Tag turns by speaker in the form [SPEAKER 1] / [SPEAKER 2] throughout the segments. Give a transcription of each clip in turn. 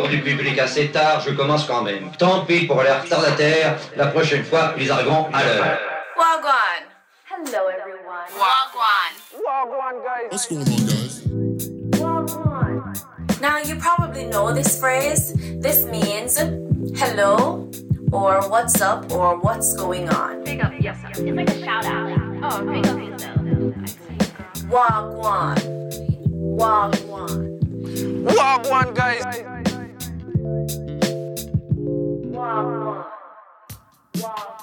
[SPEAKER 1] encore du public assez tard, je commence quand même. Tant pis pour les retardataires, la prochaine fois, ils arriveront à l'heure.
[SPEAKER 2] Wagwan. Hello, everyone. Wagwan.
[SPEAKER 3] Wagwan, guys.
[SPEAKER 4] What's going on, guys?
[SPEAKER 2] Wagwan. Now, you probably know this phrase. This means hello, or what's up, or what's going on.
[SPEAKER 5] Big up yourself. It's like a shout out. Oh, big up yourself.
[SPEAKER 2] Wagwan. Wagwan.
[SPEAKER 3] Wagwan, guys.
[SPEAKER 2] Wagwan. Wagwan.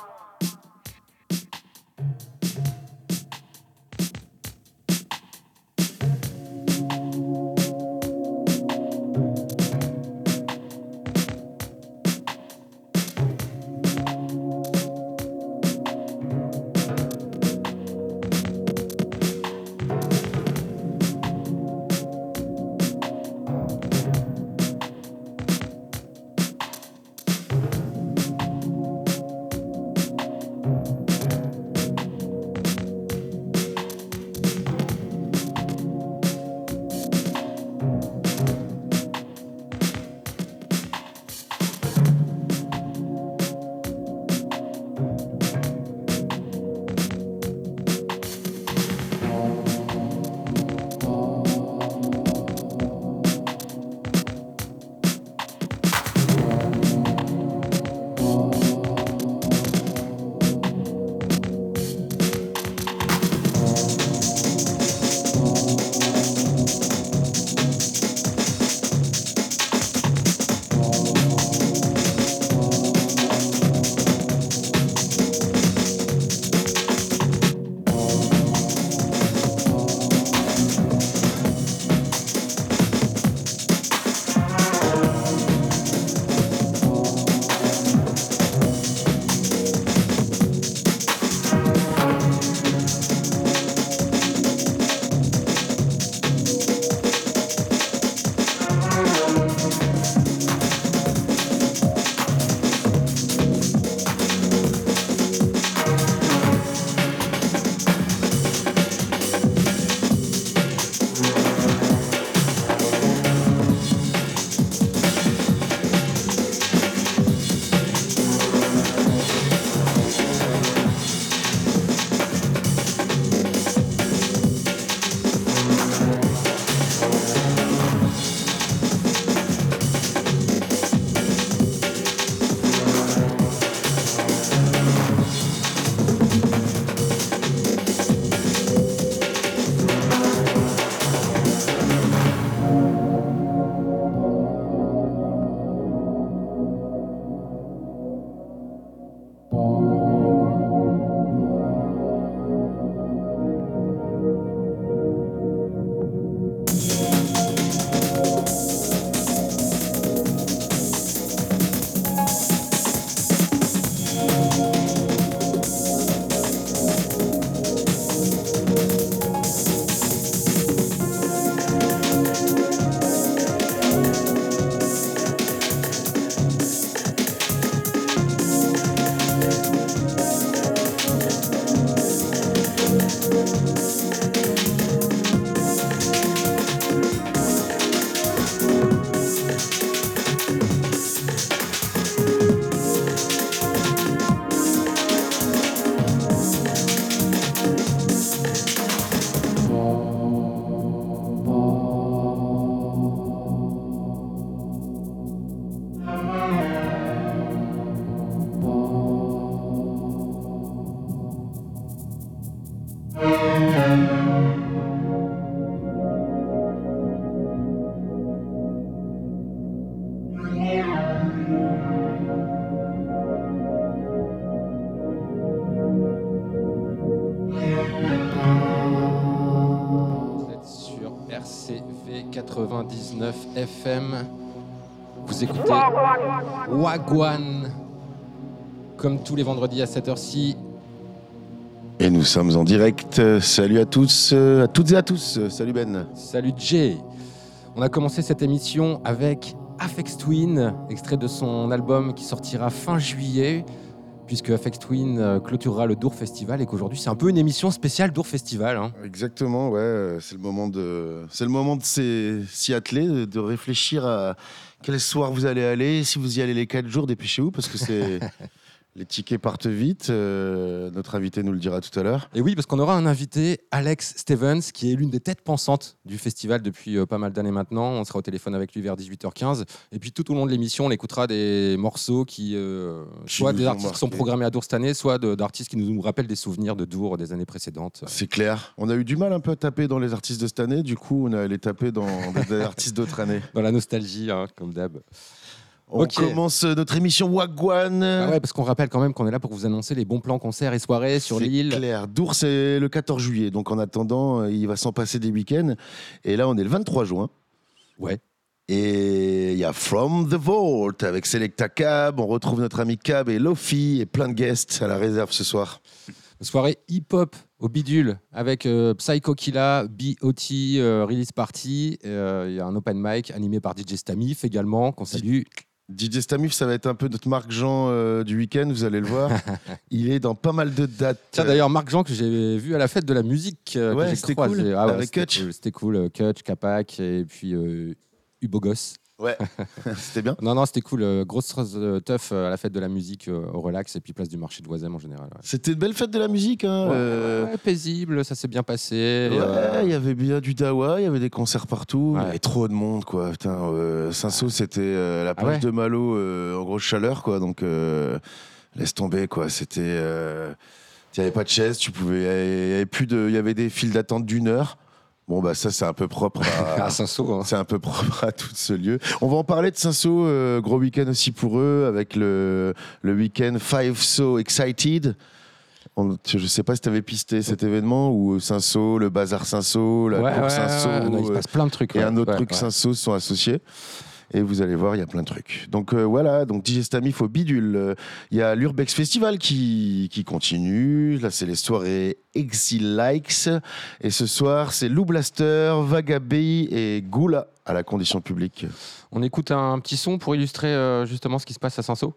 [SPEAKER 6] FM. Vous écoutez Wagwan. Comme tous les vendredis à cette heure-ci.
[SPEAKER 7] Et nous sommes en direct. Salut à tous, euh, à toutes et à tous. Salut Ben.
[SPEAKER 6] Salut Jay. On a commencé cette émission avec Afex Twin, extrait de son album qui sortira fin juillet, puisque Afex Twin euh, clôturera le Dour Festival et qu'aujourd'hui c'est un peu une émission spéciale Dour Festival. hein.
[SPEAKER 7] Exactement, ouais. euh, C'est le moment de, c'est le moment de s'y s'y atteler, de réfléchir à quel soir vous allez aller. Si vous y allez les 4 jours, dépêchez-vous parce que c'est les tickets partent vite. Euh, notre invité nous le dira tout à l'heure.
[SPEAKER 6] Et oui, parce qu'on aura un invité, Alex Stevens, qui est l'une des têtes pensantes du festival depuis euh, pas mal d'années maintenant. On sera au téléphone avec lui vers 18h15. Et puis tout au long de l'émission, on écoutera des morceaux qui, euh, soit des artistes qui sont programmés à Dour cette année, soit d'artistes qui nous rappellent des souvenirs de Dour des années précédentes.
[SPEAKER 7] C'est clair. On a eu du mal un peu à taper dans les artistes de cette année. Du coup, on a allé taper dans des, des artistes d'autres années.
[SPEAKER 6] Dans la nostalgie, hein, comme d'hab.
[SPEAKER 7] On commence notre émission Wagwan.
[SPEAKER 6] Ah ouais, parce qu'on rappelle quand même qu'on est là pour vous annoncer les bons plans concerts et soirées sur l'île.
[SPEAKER 7] clair. Dour, c'est le 14 juillet. Donc en attendant, euh, il va s'en passer des week-ends. Et là, on est le 23 juin.
[SPEAKER 6] Ouais.
[SPEAKER 7] Et il y a From the Vault avec Selecta Cab. On retrouve notre ami Cab et Lofi et plein de guests à la réserve ce soir.
[SPEAKER 6] Soirée hip-hop au bidule avec euh, Psycho Killa, BOT euh, Release Party. Euh, Il y a un open mic animé par DJ Stamif également, qu'on salue.
[SPEAKER 7] DJ Stamif, ça va être un peu notre Marc Jean euh, du week-end, vous allez le voir. il est dans pas mal de dates.
[SPEAKER 6] Tiens, d'ailleurs, Marc Jean, que j'ai vu à la fête de la musique, euh,
[SPEAKER 7] Ouais, c'était cool,
[SPEAKER 6] Ah ouais,
[SPEAKER 7] avec
[SPEAKER 6] c'était
[SPEAKER 7] Kutch.
[SPEAKER 6] cool, C'était cool, euh, Kutch, Capac et puis euh, Ubogos.
[SPEAKER 7] Ouais, c'était bien.
[SPEAKER 6] Non, non, c'était cool. euh, grosse euh, teuf euh, à la fête de la musique au relax et puis place du marché de Oisem en général. ouais.
[SPEAKER 7] C'était une belle fête de la musique. Hein.
[SPEAKER 6] Ouais,
[SPEAKER 7] euh,
[SPEAKER 6] paisible, ça s'est bien passé.
[SPEAKER 7] Ouais,
[SPEAKER 6] euh,
[SPEAKER 7] il y avait bien du dawa, il y avait des concerts partout, il y avait trop de monde quoi. Putain, euh, Saint-Saul c'était la plage
[SPEAKER 6] ouais
[SPEAKER 7] de Malo en grosse chaleur quoi, donc laisse tomber quoi. C'était, il y avait pas de chaise, tu pouvais, il y avait plus de, il y avait des files d'attente d'une heure. Bon bah ça c'est un peu propre à,
[SPEAKER 6] à Saint-Saul. hein.
[SPEAKER 7] c'est un peu propre à tout ce lieu. On va en parler de Saint-Saul, euh, gros week-end aussi pour eux, avec le, le week-end Five So Excited. On- je sais pas si tu avais pisté cet événement où Saint-Saul, le bazar Saint-Saul, la
[SPEAKER 6] Ouais,
[SPEAKER 7] cour
[SPEAKER 6] ouais,
[SPEAKER 7] Saint-Saul
[SPEAKER 6] ouais, il se passe plein de trucs.
[SPEAKER 7] et un autre truc. Saint-Saul sont associés. Et vous allez voir, il y a plein de trucs. Donc euh, voilà, donc DJ Stamif au bidule. Euh, Il y a l'Urbex Festival qui, qui continue. Là, c'est les soirées Exil Likes. Et ce soir, c'est Lou Blaster, Vagabé et Goula à la condition publique.
[SPEAKER 6] On écoute un petit son pour illustrer euh, justement ce qui se passe à Saint-Saul.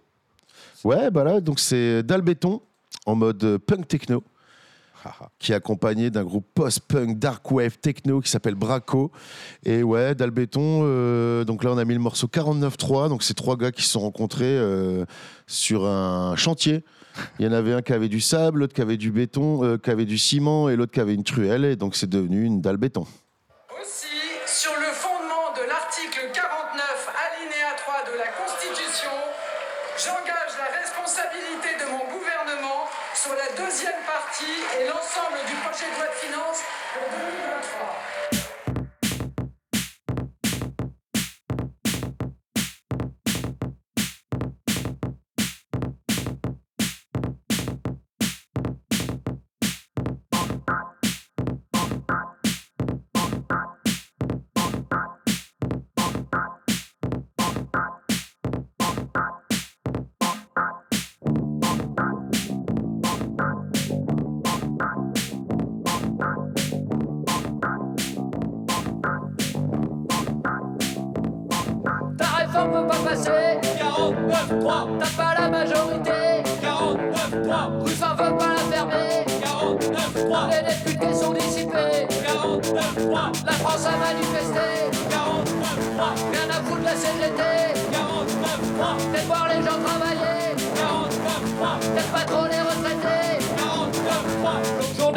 [SPEAKER 7] Ouais, bah là, donc c'est Dalbéton en mode punk techno. Qui est accompagné d'un groupe post-punk dark wave techno qui s'appelle Braco. Et ouais, Dalbéton, euh, donc là on a mis le morceau 49.3, donc c'est trois gars qui se sont rencontrés euh, sur un chantier. Il y en avait un qui avait du sable, l'autre qui avait du béton, euh, qui avait du ciment et l'autre qui avait une truelle, et donc c'est devenu une dalle béton.
[SPEAKER 8] Peut pas passer. 49-3 T'as pas la majorité. 49-3 Ruffin veut pas la fermer 49-3 Les députés sont dissipés. 49-3 La France a manifesté. 49-3 Rien à foutre de la CGT 49-3 Faites voir les gens travailler. 49-3 Faites pas trop les retraités. 49-3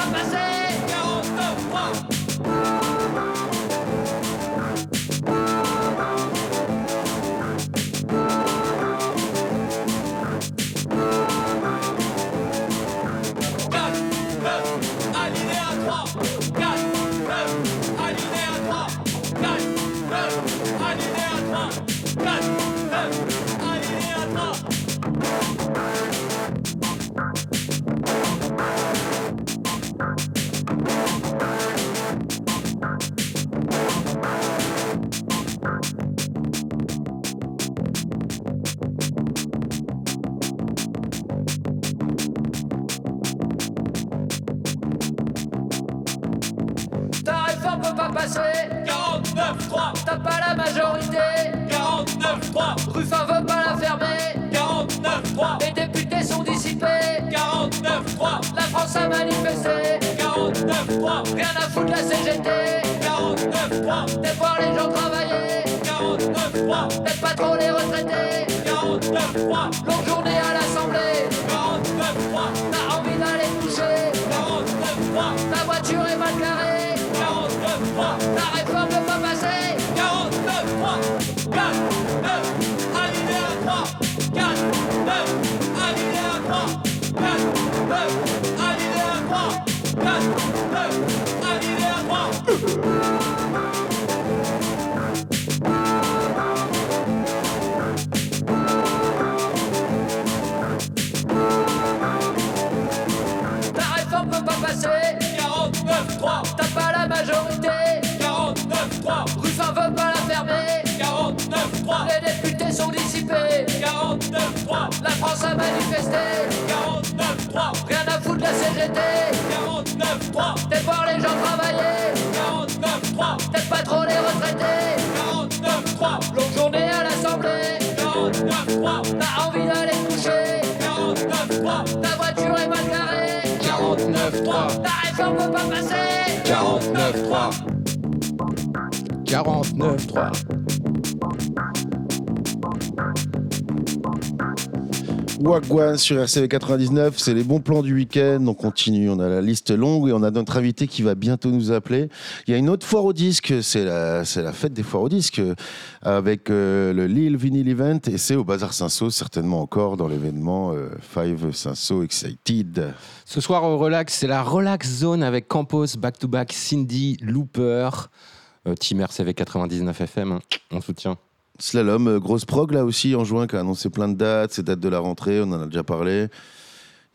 [SPEAKER 8] réforme peut Manifesté. 49-3. Rien à foutre la CGT. 49-3. Des voir les gens travailler. 49-3. Peut-être pas trop les retraités. 49-3. Longue journée à l'Assemblée. 49-3. 49-3.
[SPEAKER 7] Wagwan sur RCV 99, c'est les bons plans du week-end. On continue, on a la liste longue et on a notre invité qui va bientôt nous appeler. Il y a une autre foire au disque, c'est la, c'est la fête des foires au disque euh, avec euh, le Lille Vinyl Event et c'est au Bazar Saint-Saul, certainement encore dans l'événement euh, Five Saint-Saul Excited.
[SPEAKER 6] Ce soir au Relax, c'est la Relax Zone avec Campos, Back to Back, Cindy, Looper, Team RCV 99 FM. hein. On soutient.
[SPEAKER 7] Slalom, euh, grosse prog là aussi en juin qui a annoncé plein de dates, ces dates de la rentrée, on en a déjà parlé.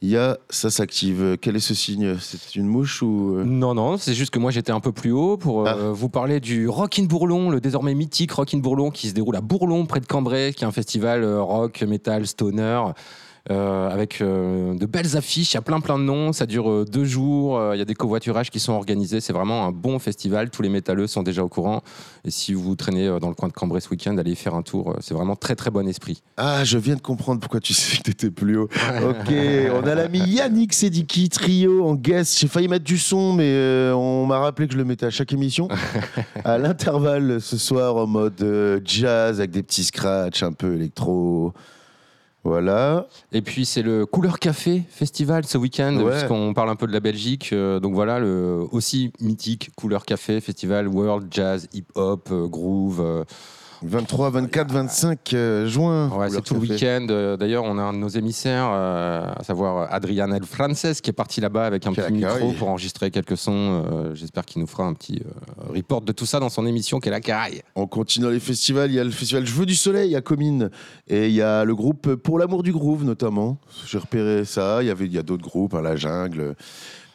[SPEAKER 7] Il y a, ça s'active. Quel est ce signe? C'est une mouche ou euh?
[SPEAKER 6] Non, non, c'est juste que moi j'étais un peu plus haut pour euh, vous parler du Rock in Bourlon, le désormais mythique Rock in Bourlon qui se déroule à Bourlon, près de Cambrai, qui est un festival euh, rock, metal, stoner. Euh, avec euh, de belles affiches, il y a plein plein de noms, ça dure euh, deux jours, il y a des covoiturages qui sont organisés, c'est vraiment un bon festival, tous les métalleux sont déjà au courant, et si vous traînez dans le coin de Cambrai ce week-end, allez y faire un tour, c'est vraiment très très bon esprit.
[SPEAKER 7] Ah, je viens de comprendre pourquoi tu sais que t'étais plus haut. Ok, on a l'ami Yannick Sediki, trio en guest. J'ai failli mettre du son, mais euh, on m'a rappelé que je le mettais à chaque émission. à l'intervalle ce soir en mode jazz avec des petits scratchs un peu électro. Voilà.
[SPEAKER 6] Et puis c'est le Couleur Café Festival ce week-end,
[SPEAKER 7] Ouais.
[SPEAKER 6] puisqu'on parle un peu de la Belgique. euh, donc voilà, le aussi mythique Couleur Café Festival World Jazz Hip Hop euh, Groove. Euh,
[SPEAKER 7] 23, 24, 25 euh, juin.
[SPEAKER 6] ouais, c'est tout le week-end. Euh, D'ailleurs, on a un de nos émissaires, euh, à savoir Adrian El Frances, qui est parti là-bas avec un
[SPEAKER 7] Quel
[SPEAKER 6] petit micro pour enregistrer quelques sons. Euh, J'espère qu'il nous fera un petit euh, report de tout ça dans son émission qu'est la Caraille.
[SPEAKER 7] On continue dans les festivals. Il y a le festival Je veux du soleil à Comines. Et il y a le groupe Pour l'amour du groove, notamment. J'ai repéré ça. Il y, avait, il y a d'autres groupes, hein, La Jungle.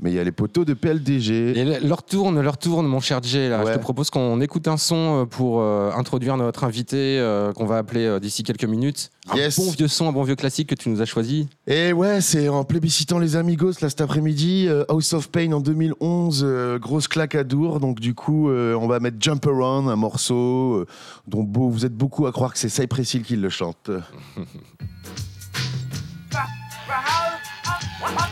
[SPEAKER 7] Mais il y a les poteaux de PLDG.
[SPEAKER 6] Et le- leur tourne, leur tourne, mon cher Jay. Là.
[SPEAKER 7] Ouais.
[SPEAKER 6] Je te propose qu'on écoute un son euh, pour euh, introduire notre invité euh, qu'on va appeler euh, d'ici quelques minutes.
[SPEAKER 7] Yes.
[SPEAKER 6] Un bon vieux son, un bon vieux classique que tu nous as choisi.
[SPEAKER 7] Et ouais, c'est en plébiscitant les Amigos là cet après-midi, euh, House of Pain en 2011, euh, grosse claque à Dour. Donc du coup, euh, on va mettre Jump Around, un morceau euh, dont beau, vous êtes beaucoup à croire que c'est Cypress Hill qui le chante.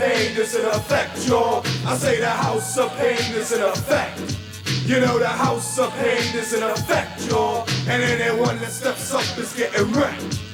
[SPEAKER 9] pain is in effect, y'all. I say the house of pain is in effect. You know the house of pain is in effect, y'all. And anyone that steps up is getting wrecked.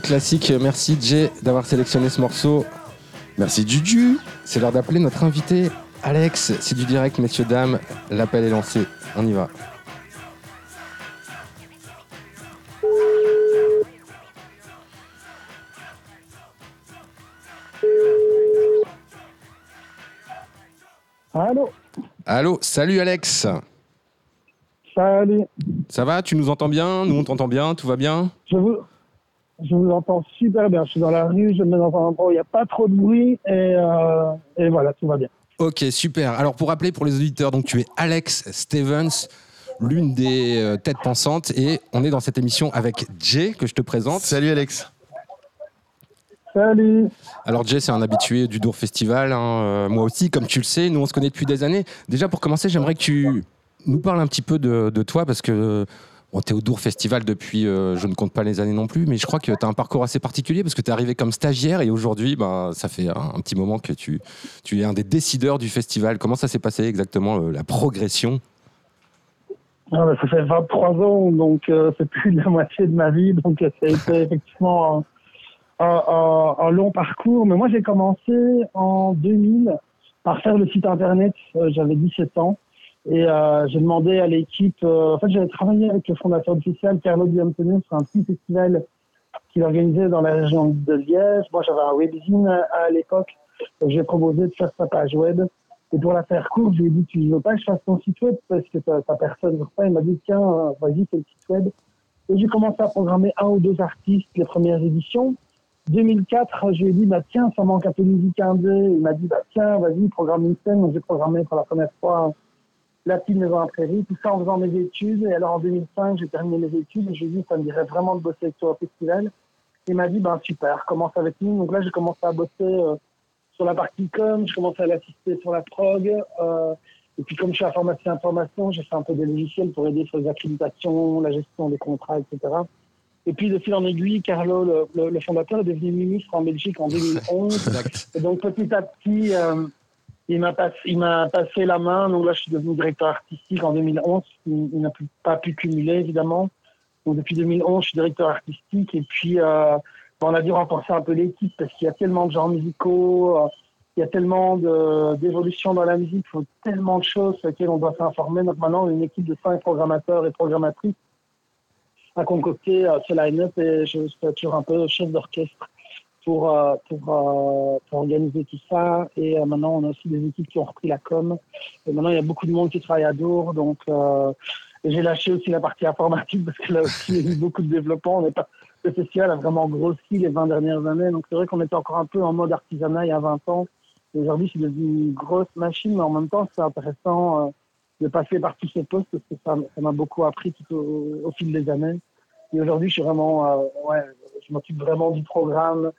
[SPEAKER 6] Classique, merci Jay d'avoir sélectionné ce morceau.
[SPEAKER 7] Merci Juju.
[SPEAKER 6] C'est l'heure d'appeler notre invité, Alex. C'est du direct, messieurs, dames. L'appel est lancé. On y va.
[SPEAKER 10] Allô
[SPEAKER 6] Allô, salut Alex.
[SPEAKER 10] Salut.
[SPEAKER 6] Ça va Tu nous entends bien? Nous on t'entend bien Tout va bien?
[SPEAKER 10] Je vous, je vous entends super bien. Je suis dans la rue, je me mets dans un endroit où il n'y a pas trop de bruit et, euh, et voilà, tout va bien.
[SPEAKER 6] Ok, super. Alors pour rappeler pour les auditeurs, donc tu es Alex Stevens, l'une des euh, têtes pensantes, et on est dans cette émission avec Jay que je te présente.
[SPEAKER 7] Salut Alex.
[SPEAKER 10] Salut.
[SPEAKER 6] Alors Jay, c'est un habitué du Dour Festival, hein, euh, moi aussi, comme tu le sais, nous on se connaît depuis des années. Déjà pour commencer, j'aimerais que tu nous parles un petit peu de, de toi, parce que bon, tu es au Dour Festival depuis, euh, je ne compte pas les années non plus, mais je crois que tu as un parcours assez particulier, parce que tu es arrivé comme stagiaire, et aujourd'hui, ben, ça fait un, petit moment que tu, es un des décideurs du festival. Comment ça s'est passé exactement, euh, la progression?
[SPEAKER 10] Ah, bah, ça fait 23 ans, donc euh, c'est plus de la moitié de ma vie. Donc ça a été effectivement un, un- un- long parcours. Mais moi, j'ai commencé en 2000 par faire le site internet. J'avais 17 ans. Et euh, j'ai demandé à l'équipe... euh, en fait, j'avais travaillé avec le fondateur du festival, Carlo Di Antonio, sur un petit festival qu'il organisait dans la région de Liège. Moi, j'avais un webzine à, à l'époque. J'ai proposé de faire sa page web. Et pour la faire courte, je lui ai dit, tu veux pas que je fasse ton site web? Parce que t'as t'as personne sur ça. Il m'a dit, tiens, vas-y, fais le site web. Et j'ai commencé à programmer un ou deux artistes les premières éditions. 2004, je lui ai dit, bah, tiens, ça manque un peu de musique indé. Il m'a dit, bah, tiens, vas-y, programme une scène. Donc, j'ai programmé pour la première fois la petite maison à prairie, tout ça en faisant mes études. Et alors, en 2005, j'ai terminé mes études et j'ai dit, ça me dirait vraiment de bosser avec toi au festival. Il m'a dit, ben, super, commence avec nous. Donc là, j'ai commencé à bosser euh, sur la partie com, je commençais à l'assister sur la prog. euh, et puis, comme je suis informaticien information, j'ai fait un peu des logiciels pour aider sur les accréditations, la gestion des contrats, etc. Et puis, de fil en aiguille, Carlo, le, le- le fondateur, est devenu ministre en Belgique en 2011. et donc, petit à petit, euh, il m'a passé, il m'a passé la main. Donc là, je suis devenu directeur artistique en 2011. Il, n'a pas pu cumuler, évidemment. Donc, depuis 2011, je suis directeur artistique. Et puis, euh, on a dû renforcer un peu l'équipe parce qu'il y a tellement de genres musicaux, euh, il y a tellement d'évolutions dans la musique, il faut tellement de choses sur lesquelles on doit s'informer. Donc maintenant, a une équipe de cinq programmateurs et programmatrices à concocter euh, ce line-up et je suis toujours un peu chef d'orchestre pour, euh, euh, pour organiser tout ça. Et euh, maintenant, on a aussi des équipes qui ont repris la com. Et maintenant, il y a beaucoup de monde qui travaille à Dour. Donc, j'ai lâché aussi la partie informatique parce que là aussi, il y a eu beaucoup de développement. Le festival a vraiment grossi les 20 dernières années. Donc, c'est vrai qu'on était encore un peu en mode artisanat il y a 20 ans. Aujourd'hui, c'est devenu une grosse machine, mais en même temps, c'est intéressant de passer par tous ces postes parce que ça m'a beaucoup appris au, fil des années. Et aujourd'hui, je suis vraiment, je m'occupe vraiment du programme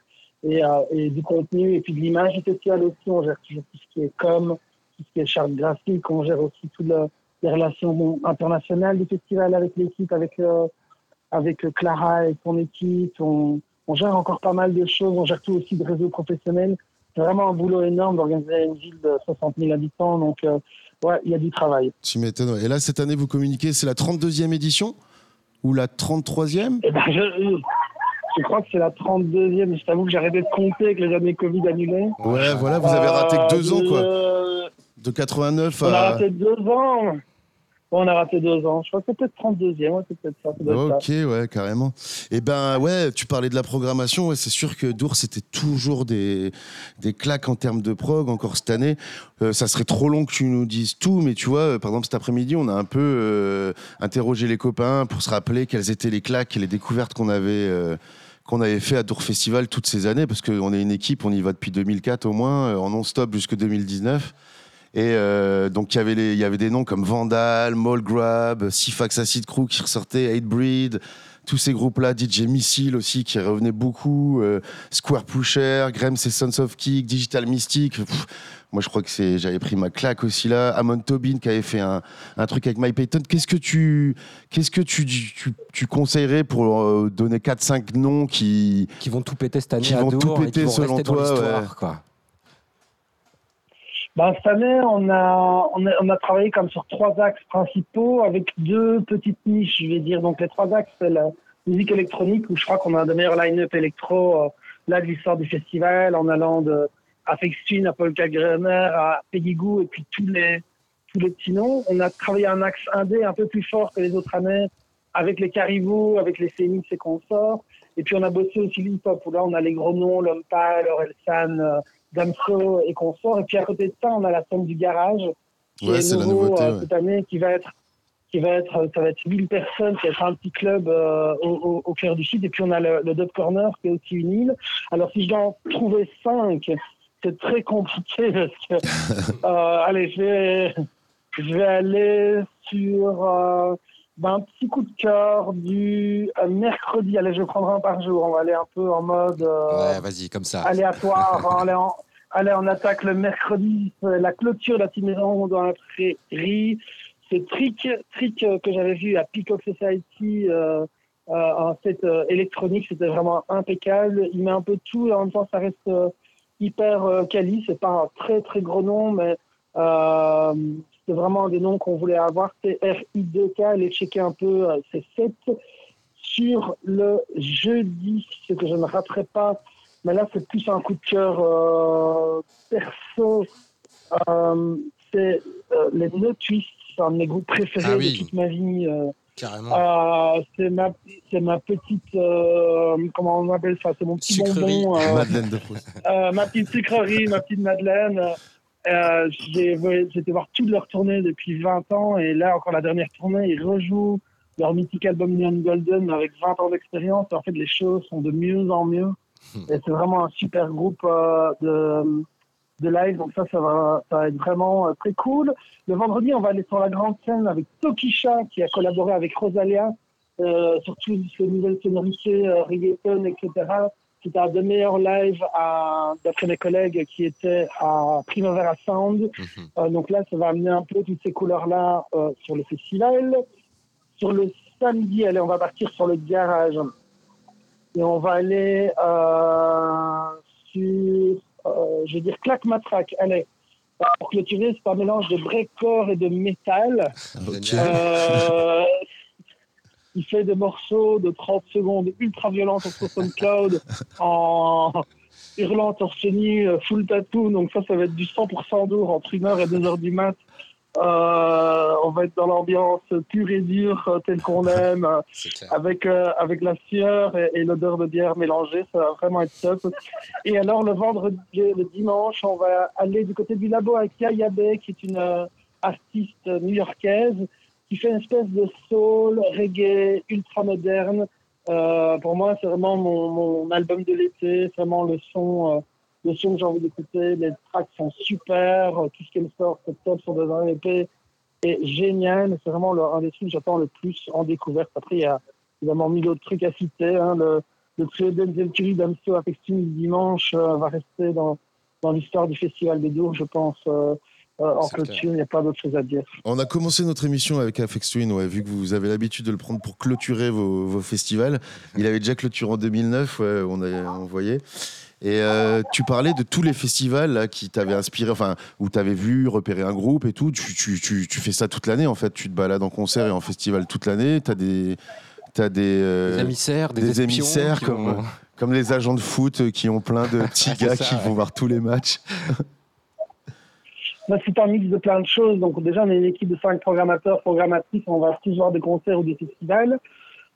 [SPEAKER 10] et, euh, et du contenu et puis de l'image du festival aussi. On gère toujours tout ce qui est com, tout ce qui est charte graphique. On gère aussi toutes le- les relations internationales du festival avec l'équipe, avec euh, avec Clara et son équipe. On, on gère encore pas mal de choses. On gère tout aussi de réseau professionnel. C'est vraiment un boulot énorme d'organiser une ville de 60 000 habitants. Donc, euh, ouais, il y a du travail.
[SPEAKER 7] Tu m'étonnes. Et là, cette année, vous communiquez, c'est la 32e édition ou la 33e
[SPEAKER 10] Eh ben, je, je crois que c'est la 32e. Je t'avoue que j'ai arrêté de compter avec les années Covid annulées.
[SPEAKER 7] Ouais, voilà, vous avez raté que deux
[SPEAKER 10] Euh,
[SPEAKER 7] ans, quoi.
[SPEAKER 10] de-
[SPEAKER 7] De 89
[SPEAKER 10] On a
[SPEAKER 7] à.
[SPEAKER 10] raté deux ans. Bon, on a raté deux ans. Je crois que c'est peut-être 32e. Ouais, c'est peut-être ça. ça doit être ça.
[SPEAKER 7] Ok, ouais, carrément. Et ben, ouais, tu parlais de la programmation. Ouais, c'est sûr que Dour, c'était toujours des, des claques en termes de prog. Encore cette année, Euh, ça serait trop long que tu nous dises tout, mais tu vois, euh, par exemple, cet après-midi, on a un peu euh, interrogé les copains pour se rappeler quelles étaient les claques et les découvertes qu'on avait. euh, qu'on avait fait à Dour Festival toutes ces années, parce qu'on est une équipe, on y va depuis 2004 au moins, euh, en non-stop jusque 2019. Et euh, donc, il y avait des noms comme Vandal, Mallgrab, Sifax Acid Crew qui ressortait, Hatebreed, tous ces groupes-là, DJ Missile aussi qui revenaient beaucoup, euh, Square Pusher, Grems et Sons of Kick, Digital Mystic. Pff, moi, je crois que c'est, j'avais pris ma claque aussi là. Amon Tobin qui avait fait un, un truc avec My Payton. Qu'est-ce que tu, qu'est-ce que tu, tu, tu conseillerais pour euh, donner 4-5 noms qui,
[SPEAKER 6] Qui vont tout péter cette année
[SPEAKER 7] Qui
[SPEAKER 6] à
[SPEAKER 7] vont tout
[SPEAKER 6] et qui
[SPEAKER 7] péter
[SPEAKER 6] vont
[SPEAKER 7] selon toi,
[SPEAKER 6] l'histoire,
[SPEAKER 7] ouais.
[SPEAKER 6] quoi.
[SPEAKER 10] Ben, cette année, on a, on, a, on a travaillé comme sur trois axes principaux avec deux petites niches, je vais dire. Donc, les trois axes, c'est la musique électronique, où je crois qu'on a de meilleurs line-up électro, euh, là, de l'histoire du festival, en allant de Afex Twin à Paul Kalgrener, à Peggy Goo, et puis tous les, tous les petits noms. On a travaillé un axe indé un peu plus fort que les autres années, avec les Caribou, avec les Phoenix et consorts. Et puis, on a bossé aussi l'hip-hop, où là, on a les gros noms, Lompa, Laurel San, euh, Damso et consorts. Et puis à côté de ça, on a la scène du garage qui
[SPEAKER 7] Ouais,
[SPEAKER 10] est
[SPEAKER 7] c'est la
[SPEAKER 10] nouveau
[SPEAKER 7] nouveauté,
[SPEAKER 10] euh,
[SPEAKER 7] ouais.
[SPEAKER 10] cette année, qui va être qui va être ça va être 1000 personnes, qui va être un petit club euh, au, au, au cœur du site. Et puis on a le, le Dub Corner qui est aussi une île. Alors si je dois en trouver cinq, c'est très compliqué parce que euh, allez, je vais je vais aller sur euh, ben, un petit coup de cœur du euh, mercredi. Allez, je prendre un par jour. On va aller un peu en mode. euh,
[SPEAKER 6] Ouais, vas-y, comme ça.
[SPEAKER 10] aléatoire. allez, on, attaque le mercredi, euh, la clôture de la maison dans la prairie. C'est Trick, Trick que j'avais vu à Peacock Society, euh, euh, en fait euh, électronique, c'était vraiment impeccable. Il met un peu de tout et en même temps ça reste euh, hyper euh, quali. C'est pas un très très gros nom, mais euh, c'est vraiment un des noms qu'on voulait avoir. C'est RI2K. Allez checker un peu, euh, c'est 7 sur le jeudi, ce que je ne raterai pas. Mais là, c'est plus un coup de cœur euh, perso. Euh, c'est euh, les No Twist, c'est un de mes groupes préférés
[SPEAKER 6] Ah oui.
[SPEAKER 10] de toute ma vie.
[SPEAKER 6] Carrément.
[SPEAKER 10] Euh, c'est ma, c'est ma petite, euh, comment on appelle ça, c'est mon petit
[SPEAKER 6] Sucrerie.
[SPEAKER 10] bonbon. euh,
[SPEAKER 7] Madeleine de Proust.
[SPEAKER 10] euh, ma petite sucrerie, ma petite Madeleine. Euh, j'ai ouais, j'ai été voir toutes leurs tournées depuis 20 ans et là encore la dernière tournée, ils rejouent leur mythique album Neon Golden avec 20 ans d'expérience. En fait, les choses sont de mieux en mieux et c'est vraiment un super groupe euh, de, de live. Donc ça, ça va, ça va être vraiment euh, très cool. Le vendredi, on va aller sur la grande scène avec Tokisha qui a collaboré avec Rosalia euh, sur toutes ces nouvelles sonorités, euh, reggaeton, etc. C'était un des meilleurs lives, d'après mes collègues, qui était à Primavera Sound. Euh, donc là, ça va amener un peu toutes ces couleurs-là euh, sur le festival. Sur le samedi, allez, on va partir sur le garage. Et on va aller euh, sur, euh, je vais dire, claque matraque. Allez, pour clôturer, c'est un mélange de breakcore et de métal.
[SPEAKER 7] Ok.
[SPEAKER 10] Euh, il fait des morceaux de 30 secondes ultra violents sur SoundCloud en hurlant torse nu, euh, full tattoo. Donc ça, ça va être du 100% d'our entre 1h et 2h du mat. Euh, on va être dans l'ambiance pure et dure, euh, telle qu'on l'aime, euh, avec, euh, avec la sueur et, et l'odeur de bière mélangée. Ça va vraiment être top. Et alors, le vendredi, le dimanche, on va aller du côté du labo avec Yaya Bay, qui est une euh, artiste new-yorkaise qui fait une espèce de soul, reggae, ultra moderne. Pour moi, c'est vraiment mon, mon album de l'été. C'est vraiment le son euh, le son que j'ai envie d'écouter, les tracks sont super, euh, tout ce qu'elle sort, c'est top, son deuxième EP est génial, c'est vraiment le- un des trucs que j'attends le plus en découverte. Après, il y a évidemment mille autres trucs à citer, hein, le, le trio Denzel Curry d'Amso Affecting dimanche euh, va rester dans, dans l'histoire du Festival des Dours, je pense, euh, euh, en
[SPEAKER 6] clair.
[SPEAKER 10] clôture, il n'y a pas d'autre chose à dire.
[SPEAKER 7] On a commencé notre émission avec Afex Twin, ouais, vu que vous avez l'habitude de le prendre pour clôturer vos, vos festivals. Il avait déjà clôturé en 2009, ouais, on a envoyé. Et euh, tu parlais de tous les festivals là, qui t'avaient inspiré, enfin, où tu avais vu, repéré un groupe et tout. Tu, tu, tu, tu fais ça toute l'année, en fait. Tu te balades en concert et en festival toute l'année. Tu as des. T'as des, euh,
[SPEAKER 6] Des émissaires, des,
[SPEAKER 7] des
[SPEAKER 6] espions
[SPEAKER 7] émissaires
[SPEAKER 6] qui
[SPEAKER 7] comme,
[SPEAKER 6] vont-
[SPEAKER 7] comme les agents de foot euh, qui ont plein de petits gars
[SPEAKER 6] ça,
[SPEAKER 7] qui
[SPEAKER 6] ouais.
[SPEAKER 7] vont voir tous les matchs.
[SPEAKER 10] Moi, c'est un mix de plein de choses. Donc, déjà, on est une équipe de cinq programmateurs, programmatrices. On va tous voir des concerts ou des festivals.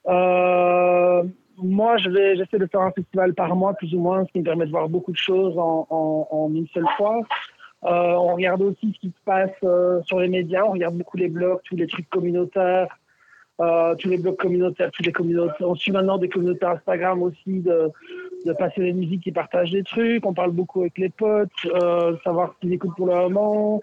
[SPEAKER 10] Euh, moi, je vais, j'essaie de faire un festival par mois, plus ou moins, ce qui me permet de voir beaucoup de choses en, en, une seule fois. Euh, on regarde aussi ce qui se passe euh, sur les médias. On regarde beaucoup les blogs, tous les trucs communautaires, euh, tous les blogs communautaires, tous les communautés. On suit maintenant des communautés Instagram aussi de, de passer des musiques qui partagent des trucs. On parle beaucoup avec les potes, savoir ce qu'ils écoutent pour le moment.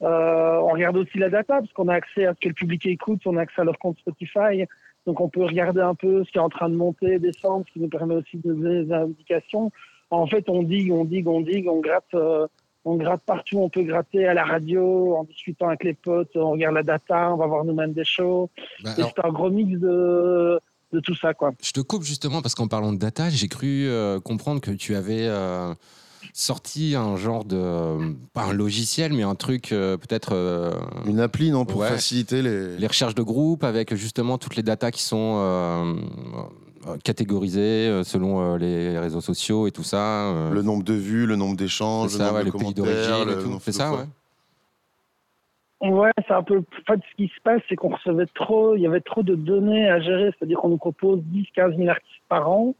[SPEAKER 10] On regarde aussi la data parce qu'on a accès à ce que le public écoute, on a accès à leur compte Spotify. Donc on peut regarder un peu ce qui est en train de monter, descendre, ce qui nous permet aussi de donner des indications. En fait, on digue, on digue, on digue, on gratte, euh, on gratte partout. On peut gratter à la radio, en discutant avec les potes, on regarde la data, on va voir nous-mêmes des shows.
[SPEAKER 6] Bah, alors,
[SPEAKER 10] c'est un gros mix de, de tout ça, quoi.
[SPEAKER 6] je te coupe justement parce qu'en parlant de data, j'ai cru euh, comprendre que tu avais euh, sorti un genre de. Pas un logiciel, mais un truc euh, peut-être. euh,
[SPEAKER 7] Une appli, non, pour
[SPEAKER 6] Ouais.
[SPEAKER 7] faciliter les.
[SPEAKER 6] les recherches de groupe avec justement toutes les datas qui sont euh, euh, catégorisées euh, selon euh, les réseaux sociaux et tout ça. euh,
[SPEAKER 7] Le nombre de vues, le nombre d'échanges,
[SPEAKER 6] c'est
[SPEAKER 7] le
[SPEAKER 6] ça,
[SPEAKER 7] nombre
[SPEAKER 6] ouais,
[SPEAKER 7] de
[SPEAKER 6] le pays
[SPEAKER 7] commentaires,
[SPEAKER 6] d'origine et tout.
[SPEAKER 7] nombre
[SPEAKER 6] C'est
[SPEAKER 7] de
[SPEAKER 6] ça,
[SPEAKER 7] fois.
[SPEAKER 6] ouais.
[SPEAKER 10] Ouais, c'est un peu. En fait, ce qui se passe, c'est qu'on recevait trop, il y avait trop de données à gérer. C'est-à-dire qu'on nous propose 10, 15 000 artistes par an.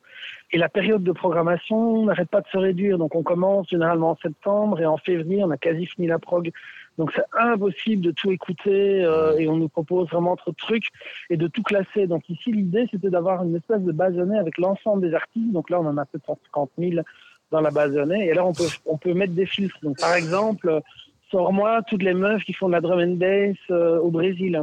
[SPEAKER 10] Et la période de programmation n'arrête pas de se réduire. Donc, on commence généralement en septembre et en février, on a quasi fini la prog. Donc, c'est impossible de tout écouter euh, et on nous propose vraiment trop de trucs et de tout classer. Donc, ici, l'idée, c'était d'avoir une espèce de données avec l'ensemble des artistes. Donc, là, on en a 750 000 dans la données. Et là, on peut, on peut mettre des filtres. Donc, par exemple, sors-moi toutes les meufs qui font de la drum and bass euh, au Brésil.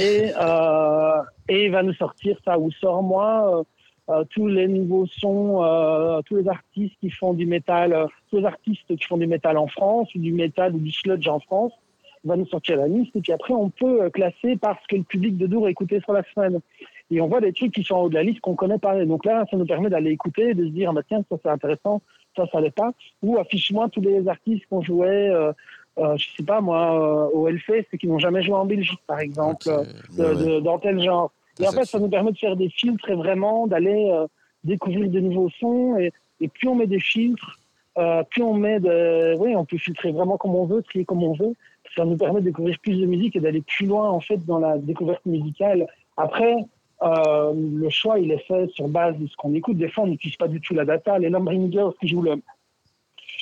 [SPEAKER 10] Et, euh, et il va nous sortir ça. Ou sors-moi euh, euh, tous les nouveaux sons, euh, tous les artistes qui font du métal, euh, tous les artistes qui font du métal en France, ou du métal ou du sludge en France. Va nous sortir la liste. Et puis après, on peut euh, classer par ce que le public de Dour a écouté sur la semaine. Et on voit des trucs qui sont en haut de la liste qu'on connaît pas. Et donc là, ça nous permet d'aller écouter, de se dire, bah, tiens, ça c'est intéressant, ça, ça l'est pas. Ou affiche-moi tous les artistes qu'on jouait, euh, euh, je sais pas moi, euh, au Hellfest qui n'ont jamais joué en Belgique, par exemple,
[SPEAKER 6] Ok.
[SPEAKER 10] de-
[SPEAKER 7] Ouais,
[SPEAKER 10] de- dans tel genre. Et en fait, ça nous permet de faire des filtres et vraiment d'aller euh, découvrir de nouveaux sons. Et, et plus on met des filtres, euh, plus on met de... Oui, on peut filtrer vraiment comme on veut, trier comme on veut. Ça nous permet de découvrir plus de musique et d'aller plus loin, en fait, dans la découverte musicale. Après, euh, le choix, il est fait sur base de ce qu'on écoute. Des fois, on n'utilise pas du tout la data. Les Lumbringers qui jouent le,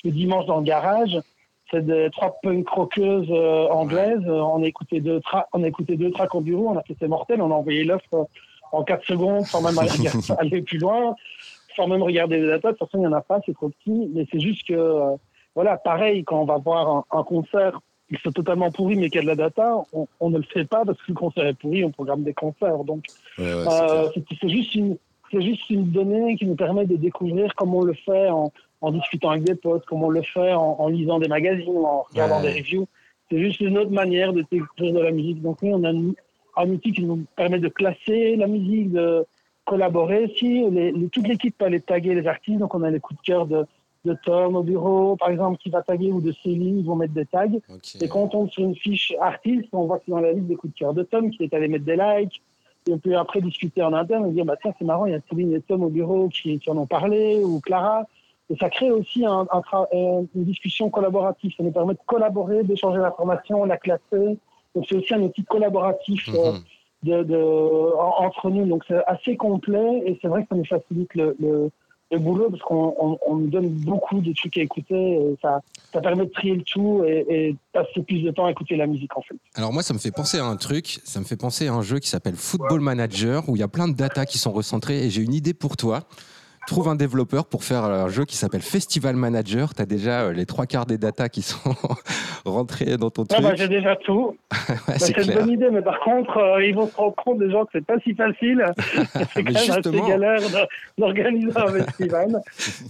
[SPEAKER 10] le dimanche dans le garage, c'est des trois punk rockeuses euh, anglaises. Euh, On a écouté deux tracks, on a écouté deux tracks au bureau, on a fait c'est mortel, on a envoyé l'offre euh, en 4 secondes sans même aller, plus loin, sans même regarder les datas. De toute façon, il n'y en a pas, c'est trop petit. Mais c'est juste que, voilà, pareil, quand on va voir un, un concert, il soit totalement pourri, mais qu'il y a de la data, on, on ne le fait pas parce que le concert est pourri, on programme des concerts. Donc,
[SPEAKER 7] Ouais, ouais, c'est
[SPEAKER 10] euh, juste une c'est juste une donnée qui nous permet de découvrir comment on le fait en, en discutant avec des potes, comment on le fait en, en lisant des magazines, en regardant
[SPEAKER 6] Ouais.
[SPEAKER 10] des reviews. C'est juste une autre manière de découvrir de la musique. Donc oui, on a un, un outil qui nous permet de classer la musique, de collaborer aussi. Les, les- toute l'équipe peut aller taguer les artistes. Donc on a les coups de cœur de, de Tom au bureau, par exemple, qui va taguer, ou de Céline, ils vont mettre des tags. Et quand on tombe sur une fiche artiste, on voit que dans la liste des coups de cœur de Tom qui est allé mettre des likes. Et on peut après discuter en interne et dire, bah, tiens, c'est marrant, il y a Céline et Tom au bureau qui, qui en ont parlé, ou Clara. Et ça crée aussi un, un tra- euh, une discussion collaborative. Ça nous permet de collaborer, d'échanger l'information, la classer. Donc c'est aussi un outil collaboratif euh,
[SPEAKER 6] Mhm.
[SPEAKER 10] de, de- en- entre nous. Donc c'est assez complet et c'est vrai que ça nous facilite le, le, le boulot parce qu'on on, on nous donne beaucoup de trucs à écouter. Et ça, ça permet de trier le tout et, et passer plus de temps à écouter la musique en fait.
[SPEAKER 6] Alors moi, ça me fait penser à un truc, ça me fait penser à un jeu qui s'appelle Football Manager, où il y a plein de data qui sont recentrées, et j'ai une idée pour toi. Trouve un développeur pour faire un jeu qui s'appelle Festival Manager. Tu as déjà euh, les trois quarts des datas qui sont rentrés dans ton
[SPEAKER 10] Ah
[SPEAKER 6] truc.
[SPEAKER 10] bah, j'ai déjà tout.
[SPEAKER 6] Ouais,
[SPEAKER 10] Bah,
[SPEAKER 6] c'est
[SPEAKER 10] une bonne idée, mais par contre, euh, ils vont se rendre compte des gens que c'est pas si facile. c'est quand même assez galère d'organiser un festival.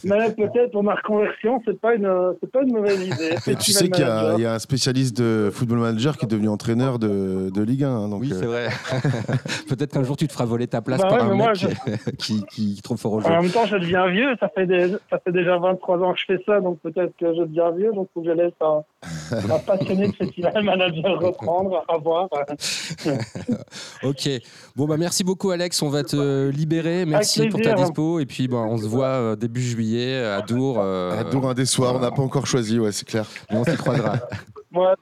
[SPEAKER 10] mais peut-être pour ma reconversion, c'est pas une, c'est pas une mauvaise idée.
[SPEAKER 7] Tu sais qu'il y, a- y un spécialiste de football manager qui est devenu entraîneur de, de Ligue 1. hein, donc,
[SPEAKER 6] Oui,
[SPEAKER 7] euh,
[SPEAKER 6] c'est vrai. Peut-être qu'un jour tu te feras voler ta place
[SPEAKER 10] Bah
[SPEAKER 6] par
[SPEAKER 10] ouais,
[SPEAKER 6] un
[SPEAKER 10] mais moi,
[SPEAKER 6] mec qui, qui, qui est trop fort au jeu.
[SPEAKER 10] En même temps, je deviens vieux. Ça fait, des, ça fait déjà 23 ans que je fais ça, donc peut-être que je deviens vieux. Donc je laisse un, un passionné de festival manager reprendre, à voir.
[SPEAKER 6] Ok. Bon, bah merci beaucoup, Alex. On va te libérer. Merci pour ta dispo. Et puis, bah, on se voit euh, début juillet à Dour. euh,
[SPEAKER 7] À Dour, un des soirs, on n'a pas encore choisi, ouais, c'est clair.
[SPEAKER 6] mais on s'y croisera.
[SPEAKER 10] Ouais.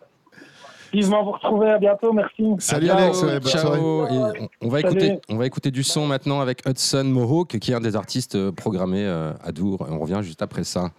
[SPEAKER 10] Vivement vous retrouver. À bientôt. Merci.
[SPEAKER 7] Salut
[SPEAKER 6] Ciao,
[SPEAKER 7] Alex, ouais, bonne
[SPEAKER 6] ciao.
[SPEAKER 7] soirée.
[SPEAKER 6] Et on, on va
[SPEAKER 10] Salut.
[SPEAKER 6] écouter, on va écouter du son maintenant avec Hudson Mohawk, qui est un des artistes euh, programmés euh, à Dour. On revient juste après ça.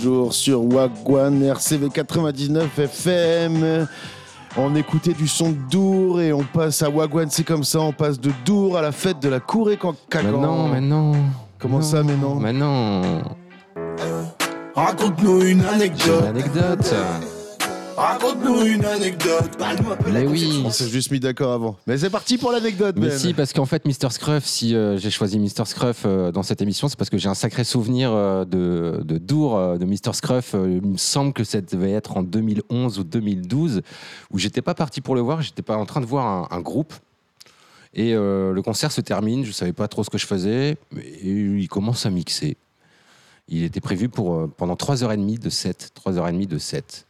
[SPEAKER 7] Toujours sur Wagwan RCV 99 FM. On écoutait du son de Dour et on passe à Wagwan, c'est comme ça, on passe de Dour à la fête de la Cour et
[SPEAKER 6] Mais non, mais non.
[SPEAKER 7] Comment ça, mais non
[SPEAKER 6] Mais non.
[SPEAKER 9] Raconte-nous une
[SPEAKER 6] J'ai une anecdote.
[SPEAKER 9] Raconte-nous une anecdote. Parle-nous un peu de la
[SPEAKER 6] Mais oui.
[SPEAKER 7] On s'est juste mis d'accord avant. Mais c'est parti pour l'anecdote,
[SPEAKER 6] Mais
[SPEAKER 7] Ben.
[SPEAKER 6] si, parce qu'en fait, Mr. Scruff, si euh, j'ai choisi Mr. Scruff euh, dans cette émission, c'est parce que j'ai un sacré souvenir euh, de, de Dour, euh, de Mr. Scruff. Euh, il me semble que ça devait être en 2011 ou 2012, où j'étais pas parti pour le voir, j'étais pas en train de voir un, un groupe. Et euh, le concert se termine, je savais pas trop ce que je faisais, et il commence à mixer. Il était prévu pour, euh, pendant 3h30 de 7. 3h30 de 7.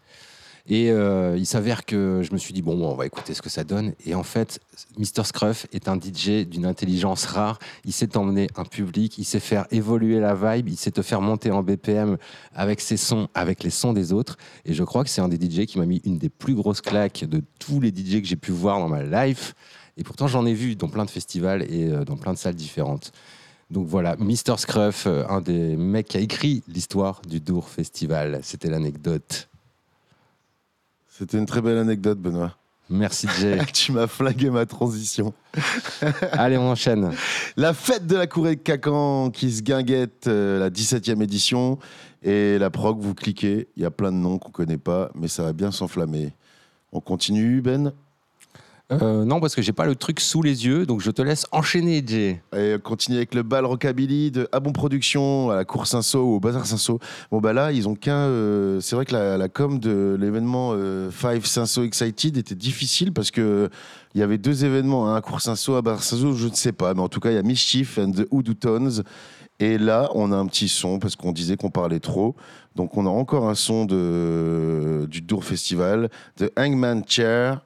[SPEAKER 6] Et euh, il s'avère que je me suis dit, bon, on va écouter ce que ça donne. Et en fait, Mr. Scruff est un DJ d'une intelligence rare. Il sait emmener un public, il sait faire évoluer la vibe, il sait te faire monter en BPM avec ses sons, avec les sons des autres. Et je crois que c'est un des DJ qui m'a mis une des plus grosses claques de tous les DJ que j'ai pu voir dans ma life. Et pourtant, j'en ai vu dans plein de festivals et euh, dans plein de salles différentes. Donc voilà, Mr. Scruff, euh, un des mecs qui a écrit l'histoire du Dour Festival. C'était l'anecdote.
[SPEAKER 7] C'était une très belle anecdote, Benoît.
[SPEAKER 6] Merci Jay.
[SPEAKER 7] tu m'as flingué ma transition.
[SPEAKER 6] Allez, on enchaîne.
[SPEAKER 7] La fête de la courée de Cacan qui se guinguette, euh, la 17e édition. Et la prog, vous cliquez, il y a plein de noms qu'on connaît pas, mais ça va bien s'enflammer. On continue, Ben?
[SPEAKER 6] Euh, non, parce que j'ai pas le truc sous les yeux, donc je te laisse enchaîner, Jay.
[SPEAKER 7] Et on continue avec le bal rockabilly de Abon Production à la Cour Saint-Sau ou au Bazar Saint-Sau. Bon bah là, ils ont qu'un. euh, c'est vrai que la, com de l'événement euh, Five Saint-Sau Excited était difficile parce que il y avait deux événements, un à Cour Saint-Sau, à Bazar Saint-Sau, je ne sais pas, mais en tout cas il y a Mischief and the Hoodoo Tones. Et là, on a un petit son parce qu'on disait qu'on parlait trop. Donc on a encore un son de, du Dour Festival de Hangman Chair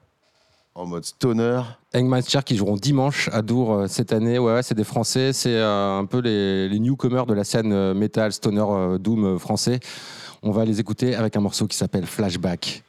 [SPEAKER 7] en mode stoner.
[SPEAKER 6] Hangmaster qui joueront dimanche à Dour euh, cette année. Ouais, ouais, c'est des Français. C'est euh, un peu les, newcomers de la scène euh, metal, stoner, doom français. On va les écouter avec un morceau qui s'appelle Flashback.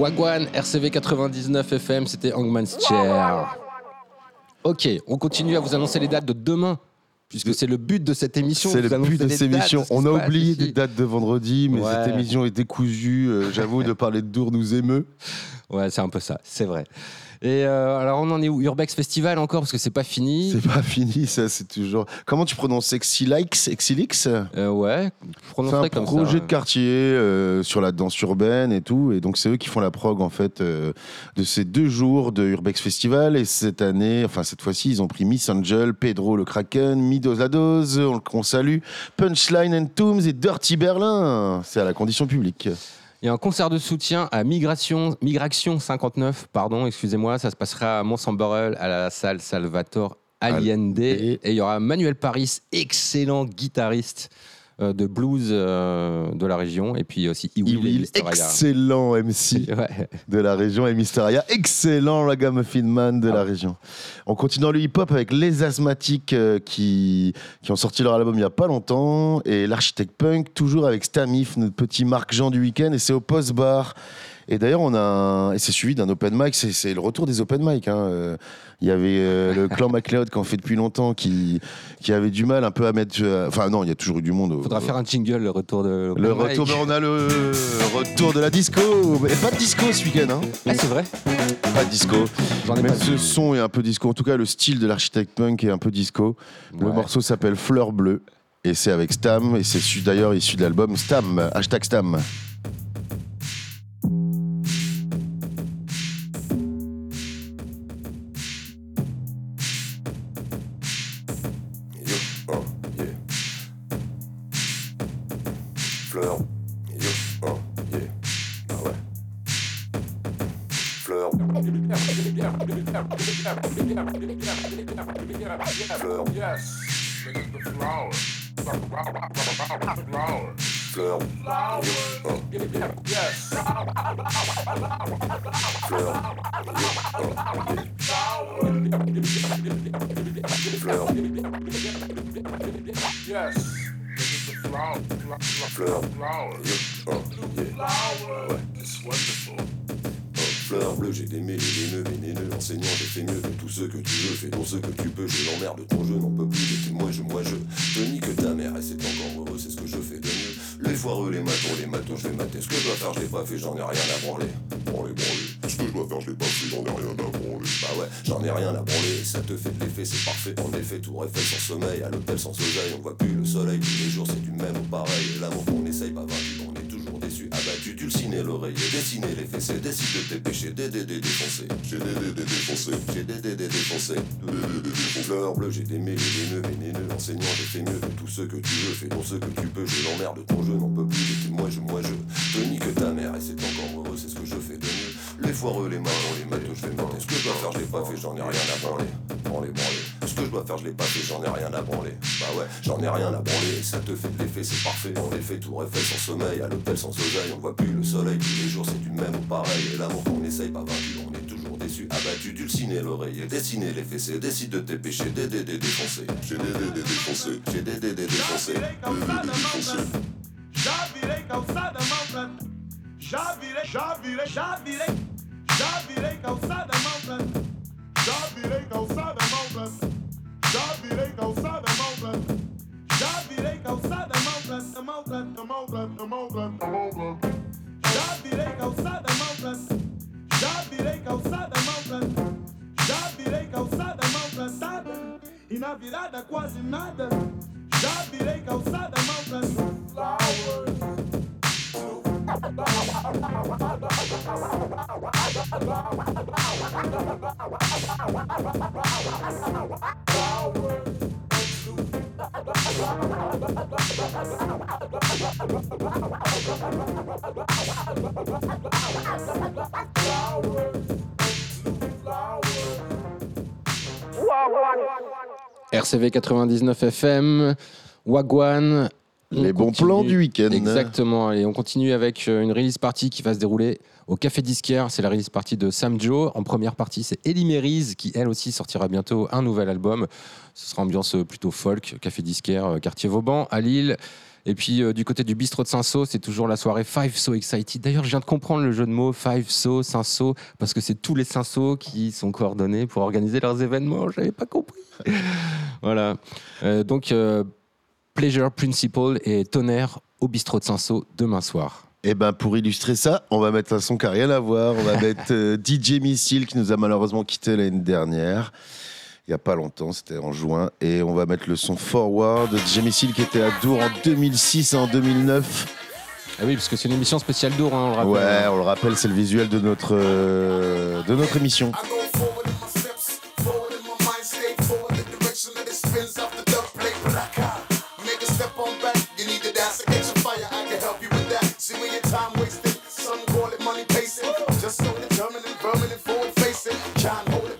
[SPEAKER 6] Wagwan, RCV 99 FM, c'était Hangman's Chair. Ok, on continue à vous annoncer les dates de demain, puisque c'est le but de cette émission.
[SPEAKER 7] C'est le but de cette émission. On a oublié des dates de vendredi, mais
[SPEAKER 6] Ouais.
[SPEAKER 7] cette émission est décousue. Euh, J'avoue, de parler de Dour nous émeut.
[SPEAKER 6] Ouais, c'est un peu ça, c'est vrai. Et euh, alors, on en est où? Urbex Festival encore, parce que c'est pas fini.
[SPEAKER 7] C'est pas fini, ça, c'est toujours. Comment tu prononces? Exilix Exilix?
[SPEAKER 6] Euh, ouais,
[SPEAKER 7] C'est un
[SPEAKER 6] comme ça.
[SPEAKER 7] projet
[SPEAKER 6] ouais.
[SPEAKER 7] de quartier euh, sur la danse urbaine et tout. Et donc, c'est eux qui font la prog, en fait, euh, de ces deux jours de Urbex Festival. Et cette année, enfin, cette fois-ci, ils ont pris Miss Angel, Pedro le Kraken, Midos la Dose, on, on salue, Punchline and Tooms et Dirty Berlin. C'est à la condition publique.
[SPEAKER 6] Il y a un concert de soutien à Migration, Migration 59, pardon, excusez-moi, ça se passera à Mont-Saint-Borel à la salle Salvatore Allende.
[SPEAKER 7] Et-
[SPEAKER 6] Et il y aura Manuel Paris, excellent guitariste euh, de blues euh, de la région. Et puis aussi Iwil
[SPEAKER 7] excellent MC
[SPEAKER 6] Ouais.
[SPEAKER 7] de la région, et Mysteria, excellent ragamuffin man de la région. On continue dans le hip-hop avec les Asthmatiques euh, qui, qui ont sorti leur album il n'y a pas longtemps, et l'architecte punk, toujours avec Stamif, notre petit Marc Jean du week-end, et c'est au Post Bar. Et d'ailleurs, on a un- et c'est suivi d'un open mic, c'est, le retour des open mic. hein. Euh, Il y avait euh, le clan MacLeod qui en fait depuis longtemps, qui, qui avait du mal un peu à mettre. euh, Enfin, non, il y a toujours eu du monde. au-
[SPEAKER 6] Faudra faire un jingle, le retour de.
[SPEAKER 7] le
[SPEAKER 6] Mike.
[SPEAKER 7] retour, ben, on a le retour de la disco. Mais pas de disco ce week-end, hein.
[SPEAKER 6] Ah, c'est vrai
[SPEAKER 7] Pas de disco.
[SPEAKER 6] Ai pas
[SPEAKER 7] ce son est un peu disco. En tout cas, le style de l'architecte punk est un peu disco. Le morceau s'appelle Fleur Bleue. Et c'est avec Stam. Et c'est d'ailleurs issu de l'album Stam. Hashtag Stam.
[SPEAKER 3] Yes. Niggas the flower. Flower.
[SPEAKER 11] Fleur. Yo, oh,
[SPEAKER 3] Yes.
[SPEAKER 11] fleur. Yo, oh, yeah. Fleur.
[SPEAKER 3] Yes. Niggas the flower.
[SPEAKER 11] Fleur.
[SPEAKER 3] Flower.
[SPEAKER 11] Yo, oh, yeah.
[SPEAKER 3] Flower. It's wonderful.
[SPEAKER 11] J'ai des mêlés, des nœuds vénéneux, enseignant, j'ai fait mieux, fais tout ce que tu veux, fais donc ce que tu peux, je l'emmerde, ton jeu n'en peut plus, tes moi je, moi je, te nique ta mère, et c'est encore heureux, c'est ce que je fais de mieux. Les foireux, les matons, les matos, je vais mater, ce que je dois faire, je l'ai pas fait, j'en ai rien à branler. Branler, branler, ce que je dois faire, je l'ai pas fait, j'en ai rien à branler. Bah ouais, j'en ai rien à branler, ça te fait de l'effet, c'est parfait, en effet, tout réfait sans sommeil, à l'hôtel sans soleil, on voit plus le soleil, tous les jours c'est du même ou pareil, l'amour qu'on essaye, pas vaincu, toujours déçu, abattu, dulciné l'oreiller, dessiner les fessées, décide de tes péchés, des défoncés, j'ai des défoncés, j'ai des défoncés. Fleur bleue, j'ai des mêlés, des nœuds vénéneux, enseignant, j'ai fait mieux, fais tout ce que tu veux, fais donc ce que tu peux, je l'emmerde, ton jeu n'en peut plus, moi je, moi je, te nique ta mère, et c'est encore heureux, c'est ce que je fais de. Les foireux, les marrons, les matos, je vais mater, ce que je dois faire, je l'ai pas fait, j'en ai rien à branler, branler, branler. Ce que je dois faire, je l'ai pas fait, j'en ai rien à branler. Bah ouais, j'en ai rien à branler, ça te fait de l'effet, c'est parfait. En effet, tout réfait sans sommeil, à l'hôtel sans oseille, on voit plus le soleil, tous les jours c'est du même ou pareil. Et l'amour qu'on essaye, pas vaincu, on est toujours déçu, abattu, dulciné l'oreiller, dessiner les fessées, décide de tes péchés, des défoncés. J'ai des défoncés, j'ai des des des défoncés.
[SPEAKER 9] Já virei. Já virei, já virei, já virei. Calçada maltrata. Já virei calçada maltrata. Já virei calçada maltrata. Já virei calçada maltrata, maltrata, maltrata, maltrata, maltrata. Já virei calçada maltrata. Já virei calçada maltrata. Já virei calçada maltratada. E na virada quase nada. Já virei calçada maltratada. Flowers.
[SPEAKER 6] RCV 99 FM, Wagwan.
[SPEAKER 7] Les bons
[SPEAKER 6] continue.
[SPEAKER 7] plans du week-end.
[SPEAKER 6] Exactement. Et on continue avec euh, une release party qui va se dérouler au Café Disquaire. C'est la release party de Sam Joe. En première partie, c'est Ellie Merise qui, elle aussi, sortira bientôt un nouvel album. Ce sera ambiance euh, plutôt folk, Café Disquaire, euh, quartier Vauban, à Lille. Et puis euh, du côté du bistrot de Saint-Saul, c'est toujours la soirée Five So Excited. D'ailleurs, je viens de comprendre le jeu de mots Five So, Saint-Saul, parce que c'est tous les Saint-Saul qui sont coordonnés pour organiser leurs événements. J'avais pas compris. voilà. Euh, donc, euh, Pleasure Principle et Tonnerre au bistrot de Saint-Saul demain soir.
[SPEAKER 7] Et ben pour illustrer ça, on va mettre un son qui n'a rien à voir. On va mettre euh, DJ Missile qui nous a malheureusement quitté l'année dernière. Il n'y a pas longtemps, c'était en juin. Et on va mettre le son Forward de DJ Missile qui était à Dour en 2006 et en 2009.
[SPEAKER 6] Ah oui, parce que c'est une émission spéciale d'Our, hein, on le rappelle.
[SPEAKER 7] Ouais, on le rappelle, c'est le visuel de notre, euh, de notre émission.
[SPEAKER 9] See when your time wasted. Some call it money pacing. Just so determined and vermin and forward facing. Can't hold it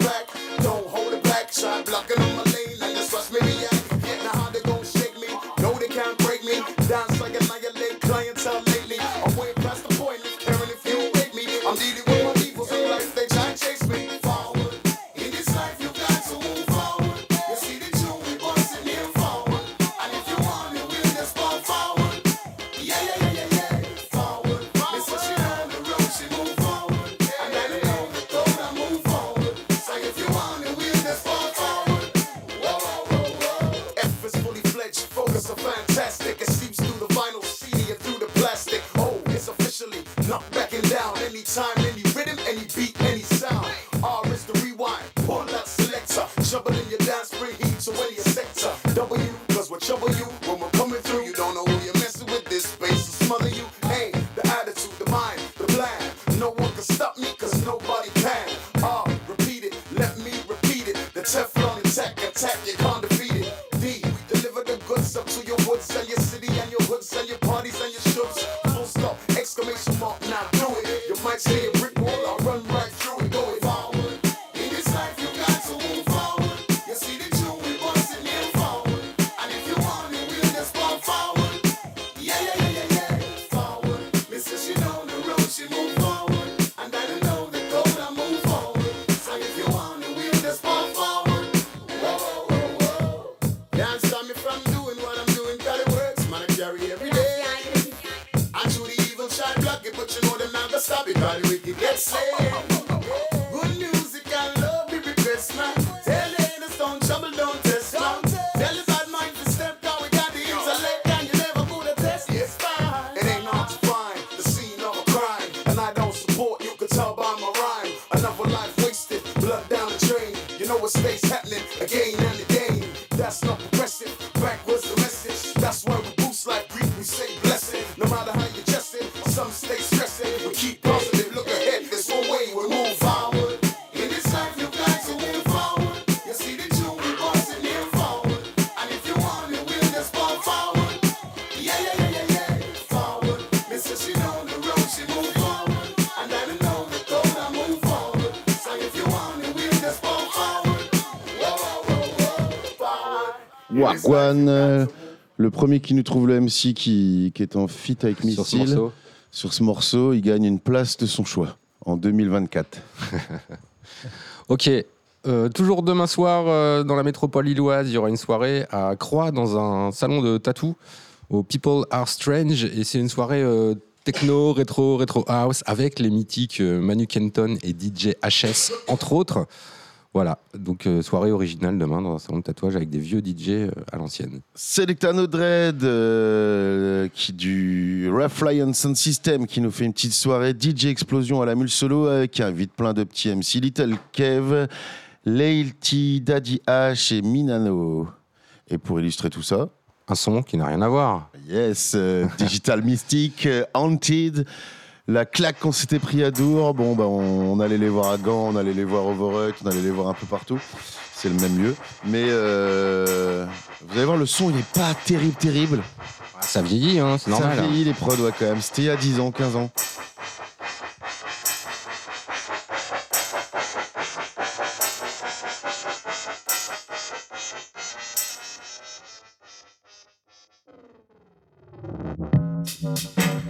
[SPEAKER 7] Euh, le premier qui nous trouve le MC qui, qui est en fit avec
[SPEAKER 6] Sur ce
[SPEAKER 7] Missile.
[SPEAKER 6] morceau.
[SPEAKER 7] Sur ce morceau, il gagne une place de son choix en 2024.
[SPEAKER 6] Ok. Euh, toujours demain soir, euh, dans la métropole lilloise, il y aura une soirée à Croix, dans un salon de tatou, au People Are Strange. Et c'est une soirée euh, techno, rétro, rétro house, avec les mythiques Manu Kenton et DJ HS, entre autres. Voilà, donc euh, soirée originale demain dans un salon de tatouage avec des vieux DJ euh, à l'ancienne.
[SPEAKER 7] Selectano Dread, euh, qui du Rough Lion Sound System, qui nous fait une petite soirée DJ Explosion à la mule solo avec un vide plein de petits MC Little Kev, Leilty, Daddy H et Minano. Et pour illustrer tout ça,
[SPEAKER 6] Un son qui n'a rien à voir.
[SPEAKER 7] yes, euh, Digital Mystic, euh, Haunted. La claque qu'on s'était pris à Dour, bon, bah, on, on allait les voir à Gand, on allait les voir au Overuck, on allait les voir un peu partout. C'est le même lieu. Mais euh, vous allez voir, le son, il n'est pas terrible, terrible.
[SPEAKER 6] Ah, Ça vieillit, hein, c'est normal.
[SPEAKER 7] Ça
[SPEAKER 6] hein.
[SPEAKER 7] vieillit les prods, ouais, quand même. C'était il y a 10 ans, 15 ans.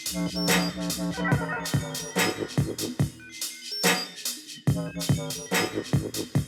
[SPEAKER 7] Thank you.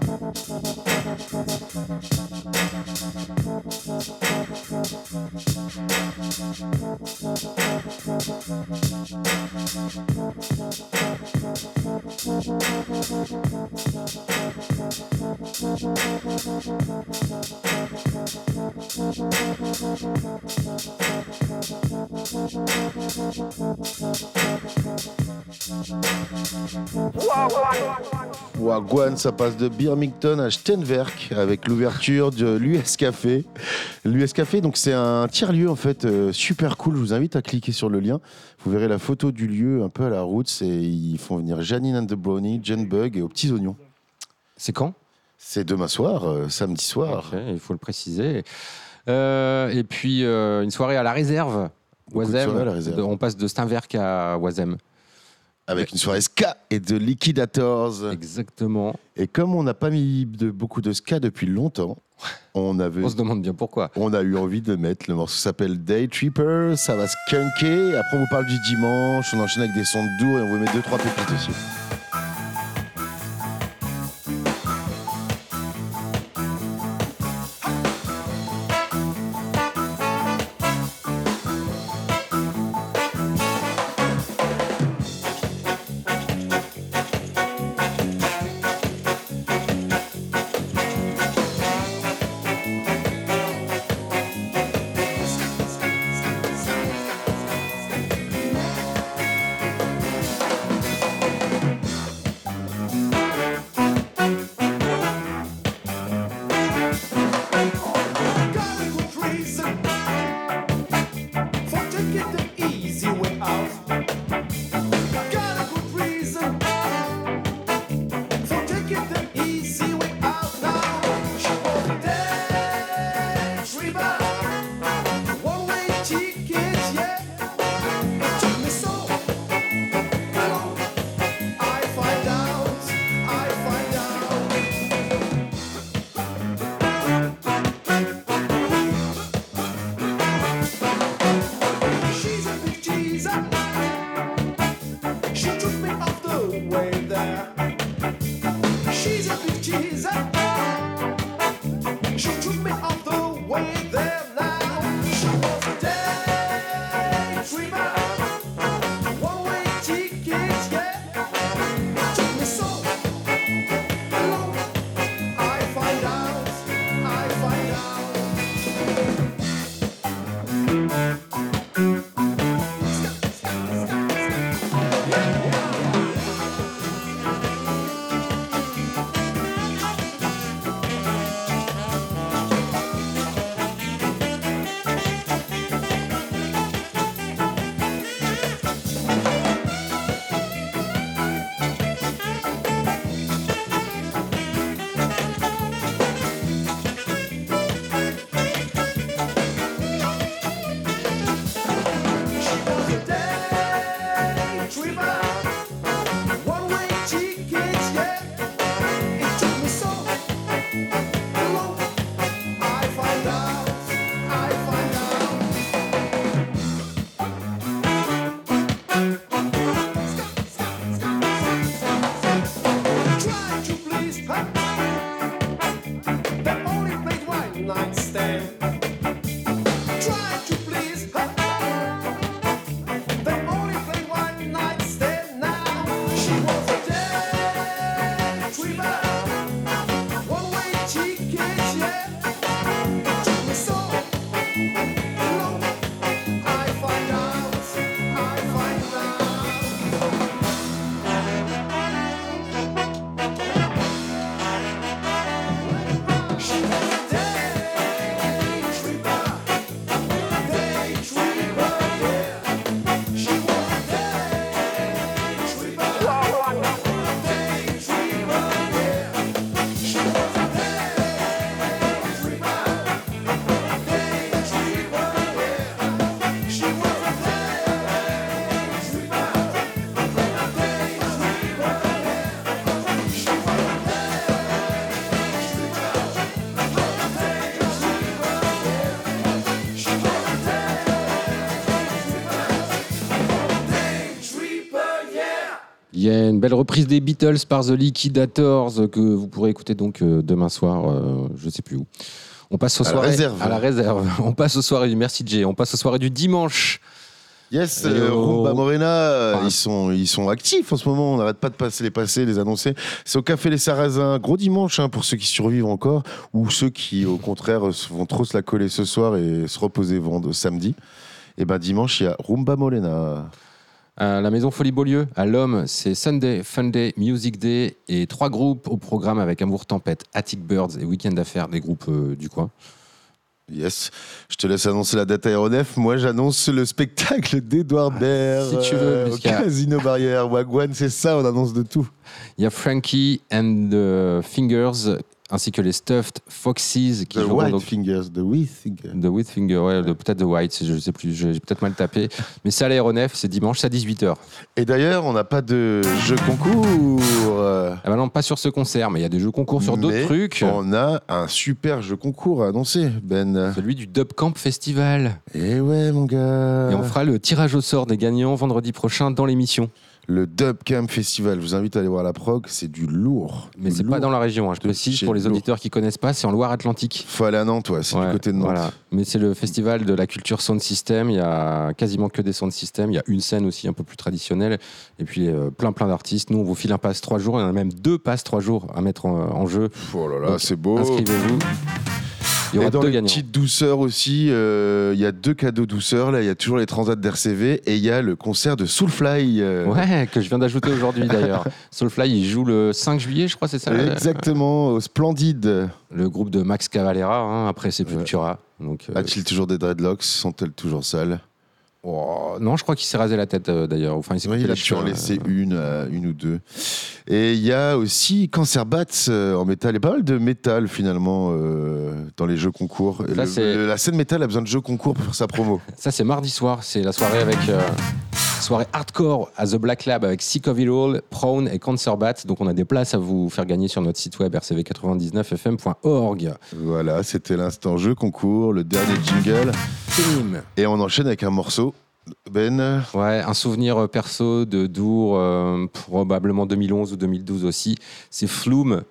[SPEAKER 7] Wagwan, ça passe de Birmingham à Steenwerk avec l'ouverture de l'US Café. L'US Café, donc c'est un tiers-lieu en fait euh, super cool. Je vous invite à cliquer sur le lien. Vous verrez la photo du lieu un peu à la route. C'est ils font venir Janine and the Brownie, Jen Bug et aux petits oignons.
[SPEAKER 6] C'est quand?
[SPEAKER 7] C'est demain soir, euh, samedi soir.
[SPEAKER 6] Il faut le préciser. Euh, et puis une soirée à la réserve.
[SPEAKER 7] Soirées.
[SPEAKER 6] De- on passe de Steinwerk à Oisem.
[SPEAKER 7] Avec une soirée ska et de Liquidators.
[SPEAKER 6] Exactement.
[SPEAKER 7] Et comme on n'a pas mis de, beaucoup de ska depuis longtemps, on avait.
[SPEAKER 6] On se demande bien pourquoi.
[SPEAKER 7] On a eu envie de mettre le morceau s'appelle Day Tripper, ça va skunker. Après, on vous parle du dimanche, on enchaîne avec des sons de doux et on vous met deux trois pépites aussi.
[SPEAKER 6] Belle reprise des Beatles par The Liquidators que vous pourrez écouter donc euh, demain soir, euh, je sais plus où. On passe aux
[SPEAKER 7] À la
[SPEAKER 6] soirées
[SPEAKER 7] réserve.
[SPEAKER 6] à la réserve. On passe aux soirées du merci Jay. On passe aux soirées du dimanche.
[SPEAKER 7] Yes, euh, Rumba Morena, euh,
[SPEAKER 6] Ah.
[SPEAKER 7] ils, sont, ils sont actifs en ce moment. On n'arrête pas de passer les passer, les annoncer. C'est au Café Les Sarrasins. Gros dimanche hein, pour ceux qui survivent encore ou ceux qui, au contraire, euh, vont trop se la coller ce soir et se reposer vendre samedi. Et ben dimanche, il y a Rumba Morena.
[SPEAKER 6] À la Maison Folie Beaulieu, à l'Homme, c'est Sunday, Fun Day, Music Day et trois groupes au programme avec Amour Tempête, Attic Birds et Weekend Affaires, des groupes euh, du coin.
[SPEAKER 7] Yes. Je te laisse annoncer la date aéronef. Moi, j'annonce le spectacle d'Edouard Baird.
[SPEAKER 6] si tu veux,
[SPEAKER 7] euh, au Casino Barrière. Wagwan, c'est ça, on annonce de tout.
[SPEAKER 6] Il y a Frankie and the Fingers ainsi que les Stuffed Foxes qui
[SPEAKER 7] The
[SPEAKER 6] joueront
[SPEAKER 7] White
[SPEAKER 6] donc-
[SPEAKER 7] Fingers, The White Fingers.
[SPEAKER 6] The White Finger, ouais, peut-être The White, je sais plus, j'ai peut-être mal tapé. Mais c'est à l'aéronef, c'est dimanche, c'est à 18h.
[SPEAKER 7] Et d'ailleurs, on n'a pas de jeu concours.
[SPEAKER 6] Ah bah non, pas sur ce concert, mais il y a des jeux concours sur d'autres trucs.
[SPEAKER 7] On a un super jeu concours à annoncer, Ben.
[SPEAKER 6] Celui du Dub Camp Festival.
[SPEAKER 7] Et ouais, mon gars.
[SPEAKER 6] Et on fera le tirage au sort des gagnants vendredi prochain dans l'émission.
[SPEAKER 7] Le Dub Camp Festival. Je vous invite à aller voir la prog. C'est du lourd.
[SPEAKER 6] Mais c'est pas dans la région, hein, je précise pour les auditeurs qui connaissent pas, c'est en Loire-Atlantique.
[SPEAKER 7] Faut aller à Nantes, ouais. C'est
[SPEAKER 6] Ouais,
[SPEAKER 7] du côté de Nantes.
[SPEAKER 6] voilà. Mais c'est le festival de la culture sound system. Il y a quasiment que des sound systems. Il y a une scène aussi un peu plus traditionnelle. Et puis euh, plein plein d'artistes. Nous, on vous file un pass trois jours. Il y en a même deux passes trois jours à mettre en, en jeu.
[SPEAKER 7] Oh là là, c'est beau.
[SPEAKER 6] Inscrivez-vous. Il y aura
[SPEAKER 7] dans
[SPEAKER 6] deux
[SPEAKER 7] les
[SPEAKER 6] gagnants.
[SPEAKER 7] petites douceurs aussi, euh, il y a deux cadeaux douceurs. Là, il y a toujours les transats d'RCV et il y a le concert de Soulfly. euh,
[SPEAKER 6] Ouais, que je viens d'ajouter aujourd'hui d'ailleurs. Soulfly, il joue le 5 juillet, je crois, c'est ça
[SPEAKER 7] Exactement, au Splendide.
[SPEAKER 6] Le groupe de Max Cavalera, hein, après Sepultura. Donc, euh,
[SPEAKER 7] A-t-il toujours des dreadlocks? Sont-elles toujours sales?
[SPEAKER 6] Oh, non, je crois qu'il s'est rasé la tête euh, d'ailleurs. Enfin, il s'est
[SPEAKER 7] Oui,
[SPEAKER 6] coupé
[SPEAKER 7] il a en laisser une, euh, une ou deux. Et il y a aussi Cancer Bats euh, en métal. Il y a pas mal de métal finalement dans les jeux concours. Et
[SPEAKER 6] Ça,
[SPEAKER 7] le-
[SPEAKER 6] c'est-
[SPEAKER 7] le- la scène métal a besoin de jeux concours pour faire sa promo.
[SPEAKER 6] Ça, c'est mardi soir. C'est la soirée avec. soirée hardcore à The Black Lab avec Sick of It All, Prone et Cancer Bat. Donc, on a des places à vous faire gagner sur notre site web rcv99fm.org.
[SPEAKER 7] Voilà, c'était l'instant jeu concours, le dernier jingle. Et on enchaîne avec un morceau. Ben,
[SPEAKER 6] Ouais, un souvenir euh, perso de Dour, euh, probablement 2011 ou 2012 aussi. C'est Flume.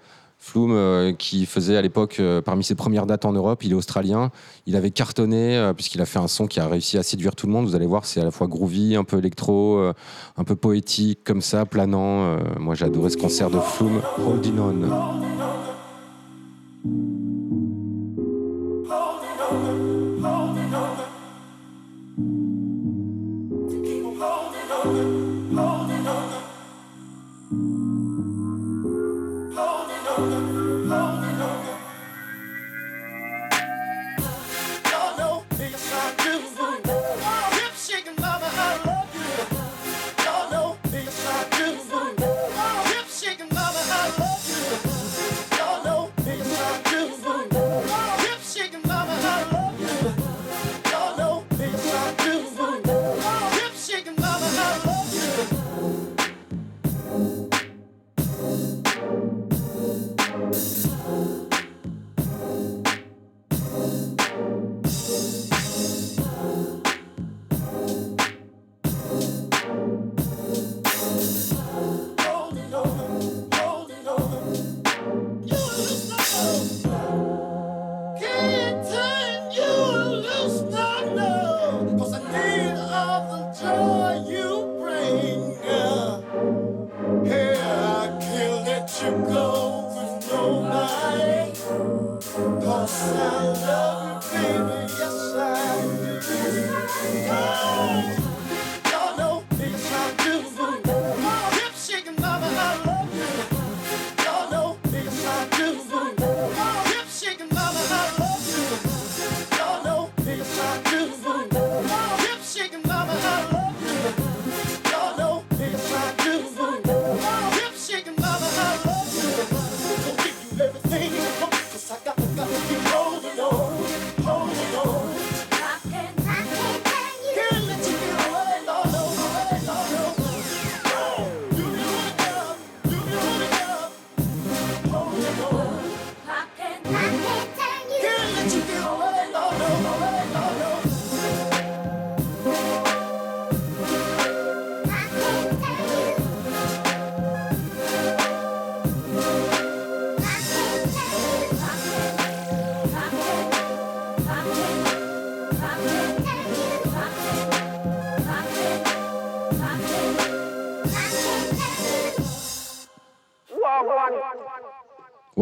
[SPEAKER 6] Flume euh, qui faisait à l'époque, euh, parmi ses premières dates en Europe, il est australien. Il avait cartonné euh, puisqu'il a fait un son qui a réussi à séduire tout le monde. Vous allez voir, c'est à la fois groovy, un peu électro, euh, un peu poétique, comme ça, planant. Euh, moi, j'ai adoré ce concert de Flume, Holding On.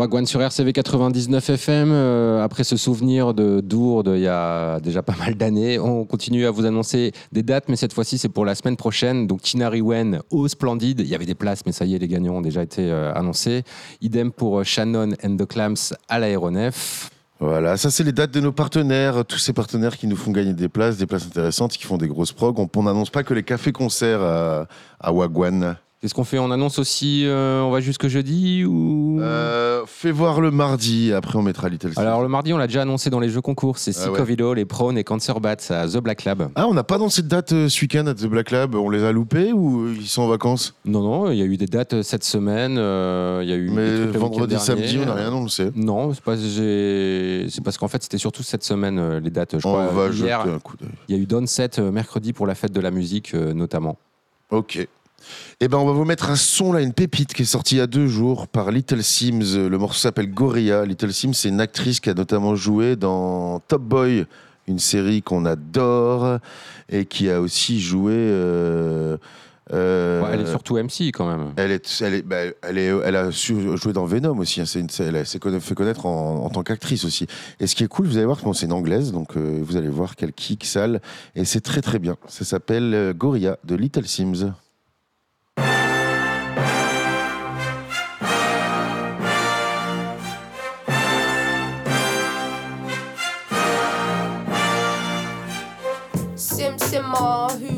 [SPEAKER 6] Wagwan sur RCV 99 FM. après ce souvenir de Dourde il y a déjà pas mal d'années, on continue à vous annoncer des dates, mais cette fois-ci c'est pour la semaine prochaine. Donc Tina Riwen au Splendide. Il y avait des places, mais ça y est, les gagnants ont déjà été euh, annoncés. Idem pour euh, Shannon and the Clams à l'aéronef.
[SPEAKER 7] Voilà, ça c'est les dates de nos partenaires, tous ces partenaires qui nous font gagner des places, des places intéressantes, qui font des grosses prog. On on n'annonce pas que les cafés-concerts à, à Wagwan.
[SPEAKER 6] Qu'est-ce qu'on fait On annonce aussi, euh, on va jusque jeudi ou?
[SPEAKER 7] Euh, fais voir le mardi, après on mettra Little.
[SPEAKER 6] Alors le mardi, on l'a déjà annoncé dans les jeux concours. C'est
[SPEAKER 7] Ah
[SPEAKER 6] Sick
[SPEAKER 7] ouais.
[SPEAKER 6] All, les Prone et Cancer Bats à The Black Lab.
[SPEAKER 7] Ah, on n'a pas dans cette date euh, ce week-end à The Black Lab, on les a loupés ou ils sont en vacances?
[SPEAKER 6] Non, non, il y a eu des dates euh, cette semaine. euh, Il y a eu
[SPEAKER 7] Mais
[SPEAKER 6] trucs le
[SPEAKER 7] vendredi,
[SPEAKER 6] week-end
[SPEAKER 7] samedi,
[SPEAKER 6] dernier.
[SPEAKER 7] on n'a rien annoncé.
[SPEAKER 6] Non, c'est pas- j'ai- c'est parce qu'en fait, c'était surtout cette semaine euh, les dates. Je
[SPEAKER 7] On
[SPEAKER 6] crois
[SPEAKER 7] va
[SPEAKER 6] hier,
[SPEAKER 7] jeter un coup d'œil.
[SPEAKER 6] il y a eu Downset euh, mercredi pour la fête de la musique euh, notamment.
[SPEAKER 7] Ok. Eh ben, on va vous mettre un son là, une pépite qui est sortie il y a deux jours par Little Sims. Le morceau s'appelle Gorilla. Little Sims, c'est une actrice qui a notamment joué dans Top Boy, une série qu'on adore, et qui a aussi joué. euh, euh,
[SPEAKER 6] Ouais, elle est surtout MC quand même.
[SPEAKER 7] Elle, est, elle, est, bah, elle, est, elle a su jouer dans Venom aussi. hein. Une- elle s'est fait connaître en, en tant qu'actrice aussi. Et ce qui est cool, vous allez voir, bon, c'est une anglaise, donc euh, vous allez voir quel kick sale. Et c'est très très bien. Ça s'appelle Gorilla de Little Sims.
[SPEAKER 12] who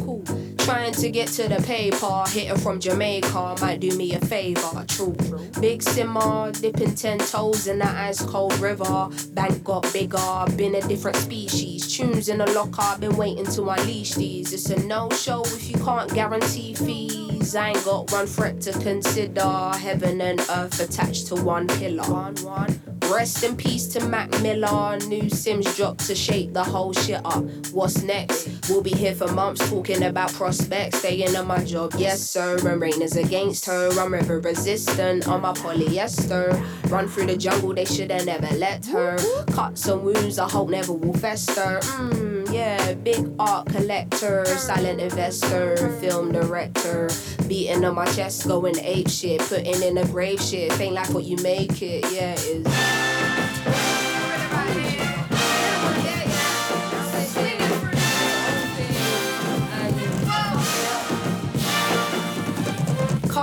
[SPEAKER 12] cool. Trying to get to the paper, hitting from Jamaica might do me a favor. True, true. Big simmer, dipping ten toes in the ice cold river. Bank got bigger, been a different species. Tunes in the locker, been waiting to unleash these. It's a no show if you can't guarantee fees. I ain't got one threat to consider. Heaven and earth attached to one pillar. One, one. Rest in peace to Mac Miller. New Sims dropped to shake the whole shit up. What's next? We'll be here for months talking about prospects. Staying on my job, yes sir. And rain is against her. I'm river resistant on my polyester. Run through the jungle, they shoulda never let her. Cut some wounds, I hope never will fester. Mmm, yeah, big art collector, silent investor, film director. Beating on my chest, going ape shit, putting in a grave shit. Ain't like what you make it, yeah, it is.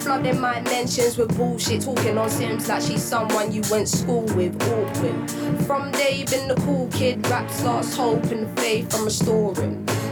[SPEAKER 12] flooding my mentions with bullshit. Talking on Sims like she's someone you went school with. Awkward. From day been the cool kid. Raps lost hope and faith I'm restoring.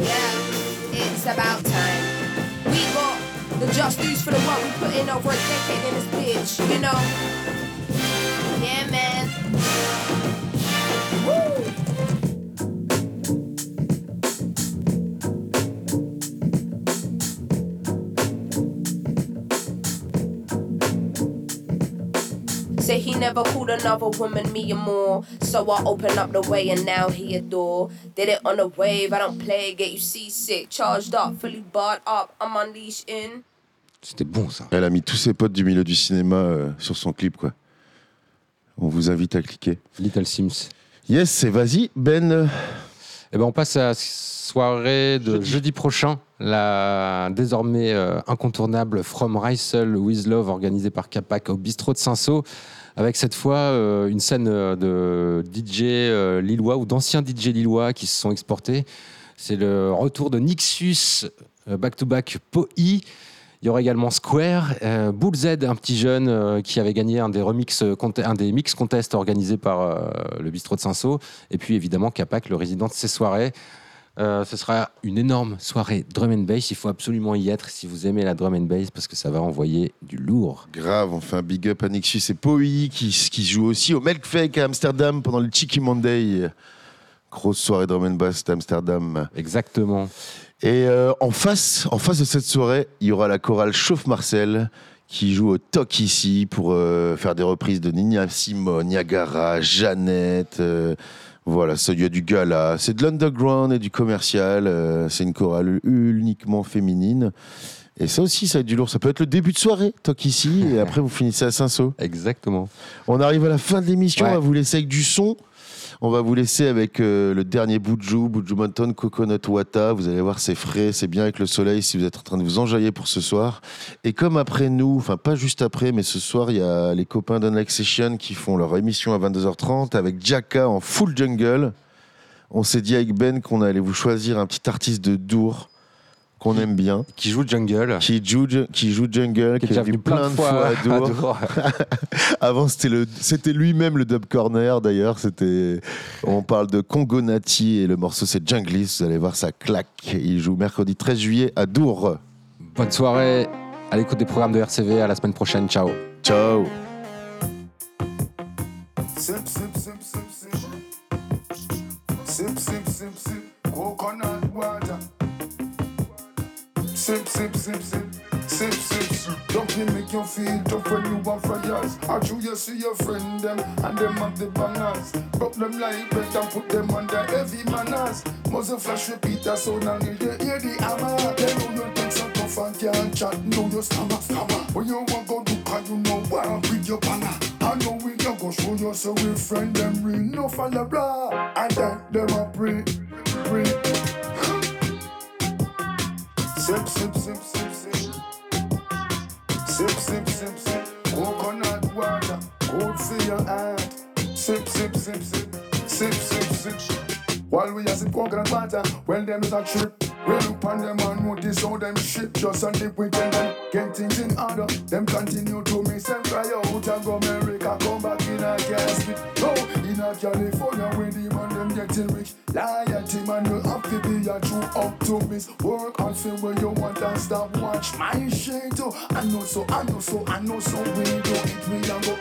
[SPEAKER 12] Yeah, it's about time. We got the Just dues for the work we put in over a decade in this bitch, you know? Yeah, man. Woo! Say he never called another woman me or more. So I open up the way and now he adore. Did it on a wave, I don't play, get you seasick. Charged up, fully barred up, I'm unleashed in.
[SPEAKER 6] C'était bon ça.
[SPEAKER 7] Elle a mis tous ses potes du milieu du cinéma euh, sur son clip, quoi. On vous invite à cliquer.
[SPEAKER 6] Little Sims.
[SPEAKER 7] Yes, c'est vas-y, Ben.
[SPEAKER 6] Eh ben, on passe à la soirée de jeudi, prochain, la désormais euh, incontournable From Rysel with Love organisée par Capac au bistrot de Saint-Sau, avec cette fois euh, une scène euh, de DJ lillois ou d'anciens DJ lillois qui se sont exportés. C'est le retour de Nixus back-to-back POI. Il y aura également Square, Bull Z, un petit jeune qui avait gagné un des mix contests organisés par le bistrot de Saint-Sau, et puis évidemment Capac, le résident de ces soirées. Euh, ce sera une énorme soirée drum and bass. Il faut absolument y être si vous aimez la drum and bass parce que ça va envoyer du lourd.
[SPEAKER 7] Grave, on fait un big up à Nixus et Poi qui, qui joue aussi au Melkfake à Amsterdam pendant le Cheeky Monday. Grosse soirée drum and bass d'Amsterdam.
[SPEAKER 6] Exactement.
[SPEAKER 7] Et euh, en, face, en face de cette soirée, il y aura la chorale Chauffe Marcel qui joue au TOC ici pour euh, faire des reprises de Nina Simone, Niagara, Jeannette. Voilà, ça, il y a du gala. C'est de l'underground et du commercial. euh, c'est une chorale uniquement féminine. Et ça aussi, ça va être du lourd. Ça peut être le début de soirée, TOC ici, et après vous finissez à Saint-Sau.
[SPEAKER 6] Exactement.
[SPEAKER 7] On arrive à la fin de l'émission,
[SPEAKER 6] Ouais.
[SPEAKER 7] on va vous laisser avec du son. On va vous laisser avec euh, le dernier Buju, Buju Mountain Coconut Wata. Vous allez voir, c'est frais, c'est bien avec le soleil si vous êtes en train de vous enjailler pour ce soir. Et comme après nous, enfin pas juste après, mais ce soir, il y a les copains d'Unlike Session qui font leur émission à 22h30 avec Jaka en full jungle. On s'est dit avec Ben qu'on allait vous choisir un petit artiste de Dour qu'on aime bien.
[SPEAKER 6] Qui joue jungle.
[SPEAKER 7] Qui joue, qui joue jungle,
[SPEAKER 6] Qui est déjà venu plein de fois à
[SPEAKER 7] Dour.
[SPEAKER 6] Dour.
[SPEAKER 7] Avant, c'était le, c'était lui-même le dub corner. D'ailleurs, c'était, on parle de Congo Nati et le morceau c'est Junglis. Vous allez voir, ça claque. Il joue mercredi 13 juillet à Dour.
[SPEAKER 6] Bonne soirée. À l'écoute des programmes de RCV. À la semaine prochaine. Ciao.
[SPEAKER 7] Ciao.
[SPEAKER 3] Sip, sip, sip, sip. Sip, sip, sip. Don't you make you feel tough when you want fryers. I you you see your friend them and them have the bangers. Broke them like bread and put them under heavy manners. Muzzle flash repeat that sound and you hear the hammer. They know you think so tough and can't chat. Know you stammer, stammer. When you want go do cause you know why I'm with your banger. I know we can go show you so we friend them real no follow blah. And then them a pray, pray. Sip, sip, sip, sip, sip. Sip, sip, sip, sip. Coconut water, good for your heart. Sip, sip, sip, sip. Sip, sip, sip. While we a sip coconut water, well them is a trip. We look on them and notice how them shit just on the weekend and get things in order. Them continue to miss them cry out and go America, come back in a casket. No, in a California where the them getting rich. Loyalty man, you have to be a true optimist. Work hard for where you want and stop watch my shit too. I know so, I know so, I know so. We do it, we a go.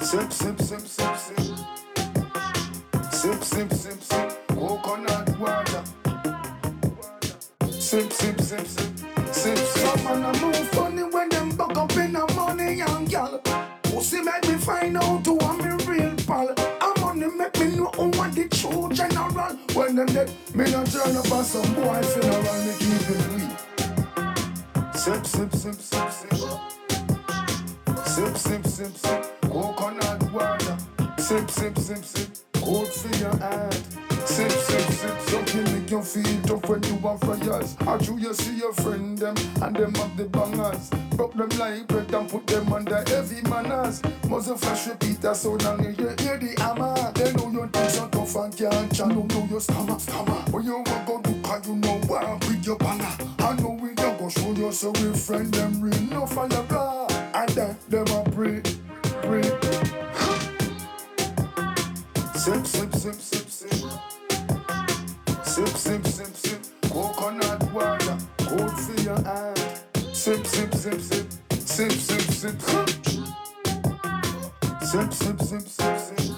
[SPEAKER 3] Sip, sip, sip, sip, sip. Sip, sip, sip, sip. Coconut water. Sip, sip, sip, sip. Sip, sip. Some man a move funny when them buck up in the money, young gal. Pussy make me find out who I'm a real pal. Make me know who want the true general. When them dead, me not turn up on some boy funeral, me keep it weak. Sip, sip, sip, sip, sip. Sip, sip, sip, sip. Coconut water. Sip, sip, sip, sip. Good for your heart. Sip, sip, sip. Something make you feel tough when you want fryers. I you you see your friend them and them have the bangers. Broke them like bread and put them under heavy manners. Muzzle flash repeat that sound and you hear the hammer. They know your things are tough and can't. Don't know your stammer, stammer. When you want go do cause you know why with your banger. I know we don't go show you so we friend them real no follow blah. And then them a pray, pray. Sip, sip, sip, sip, sip. Sip, sip, sip, sip, coconut water, good for your eyes. Sip, sip, sip, sip, sip, sip, sip, sip. Sip, sip, sip, sip, sip.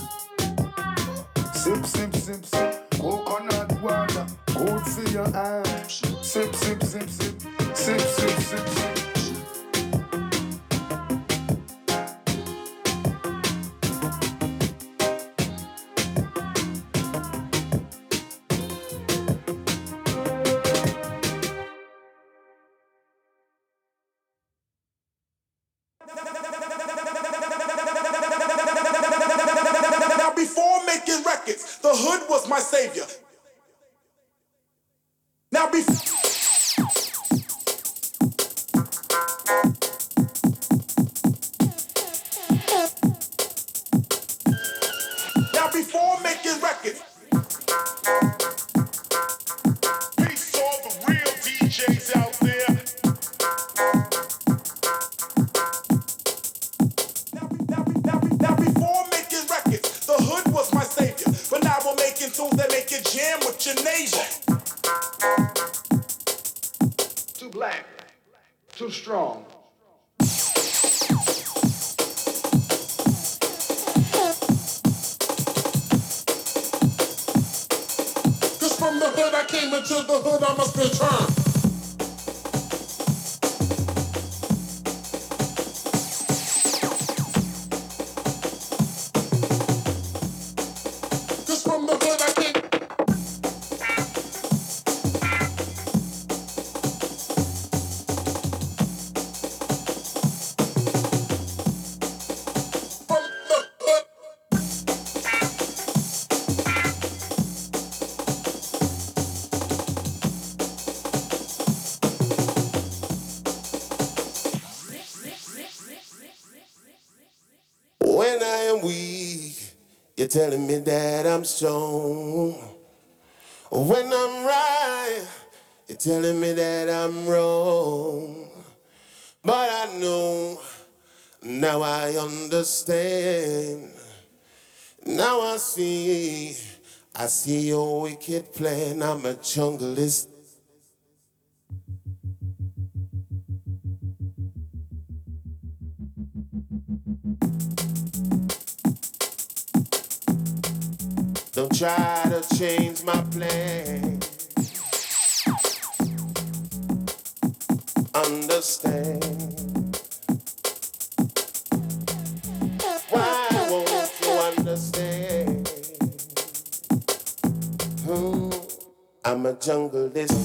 [SPEAKER 3] Sip, sip, sip,
[SPEAKER 13] sip, coconut water, good for your eyes. Sip, sip, sip, sip, sip, sip, sip, sip. Making records.
[SPEAKER 14] Telling me that I'm strong. When I'm right, you're telling me that I'm wrong. But I know, now I understand. Now I see, I see your wicked plan. I'm a junglist. Try to change my plan. Understand. Why won't you understand? I'm a junglist.
[SPEAKER 13] Cause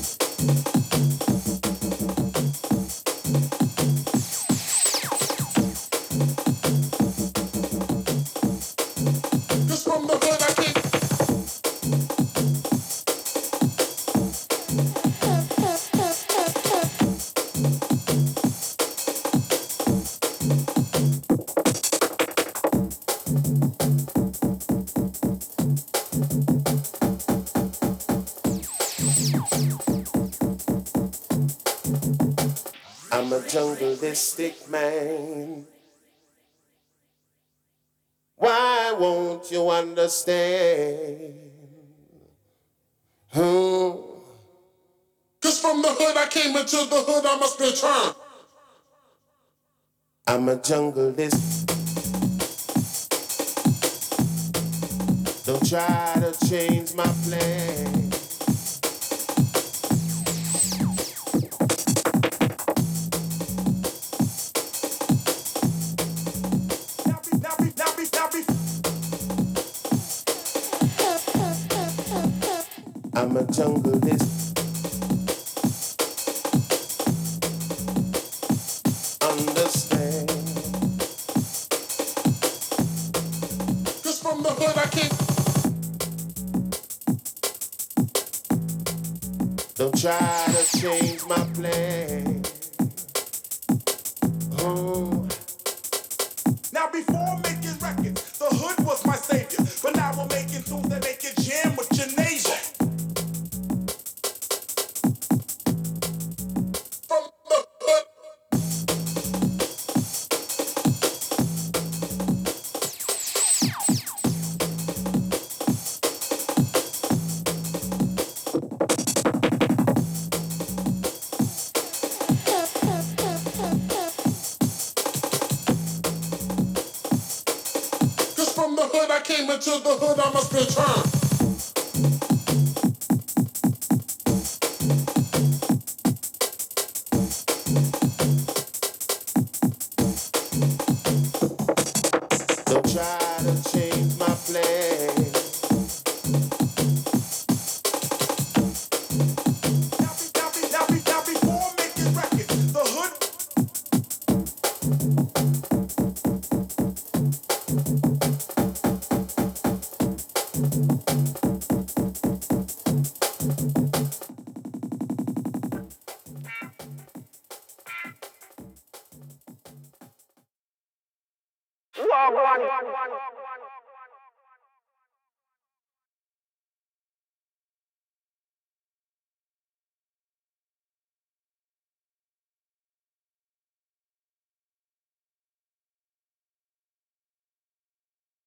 [SPEAKER 14] I'm a jungleistic man. Why won't you understand? Hmm.
[SPEAKER 13] Cause from the hood I came into the hood I must return.
[SPEAKER 14] I'm a jungleist. Don't try to change my plan.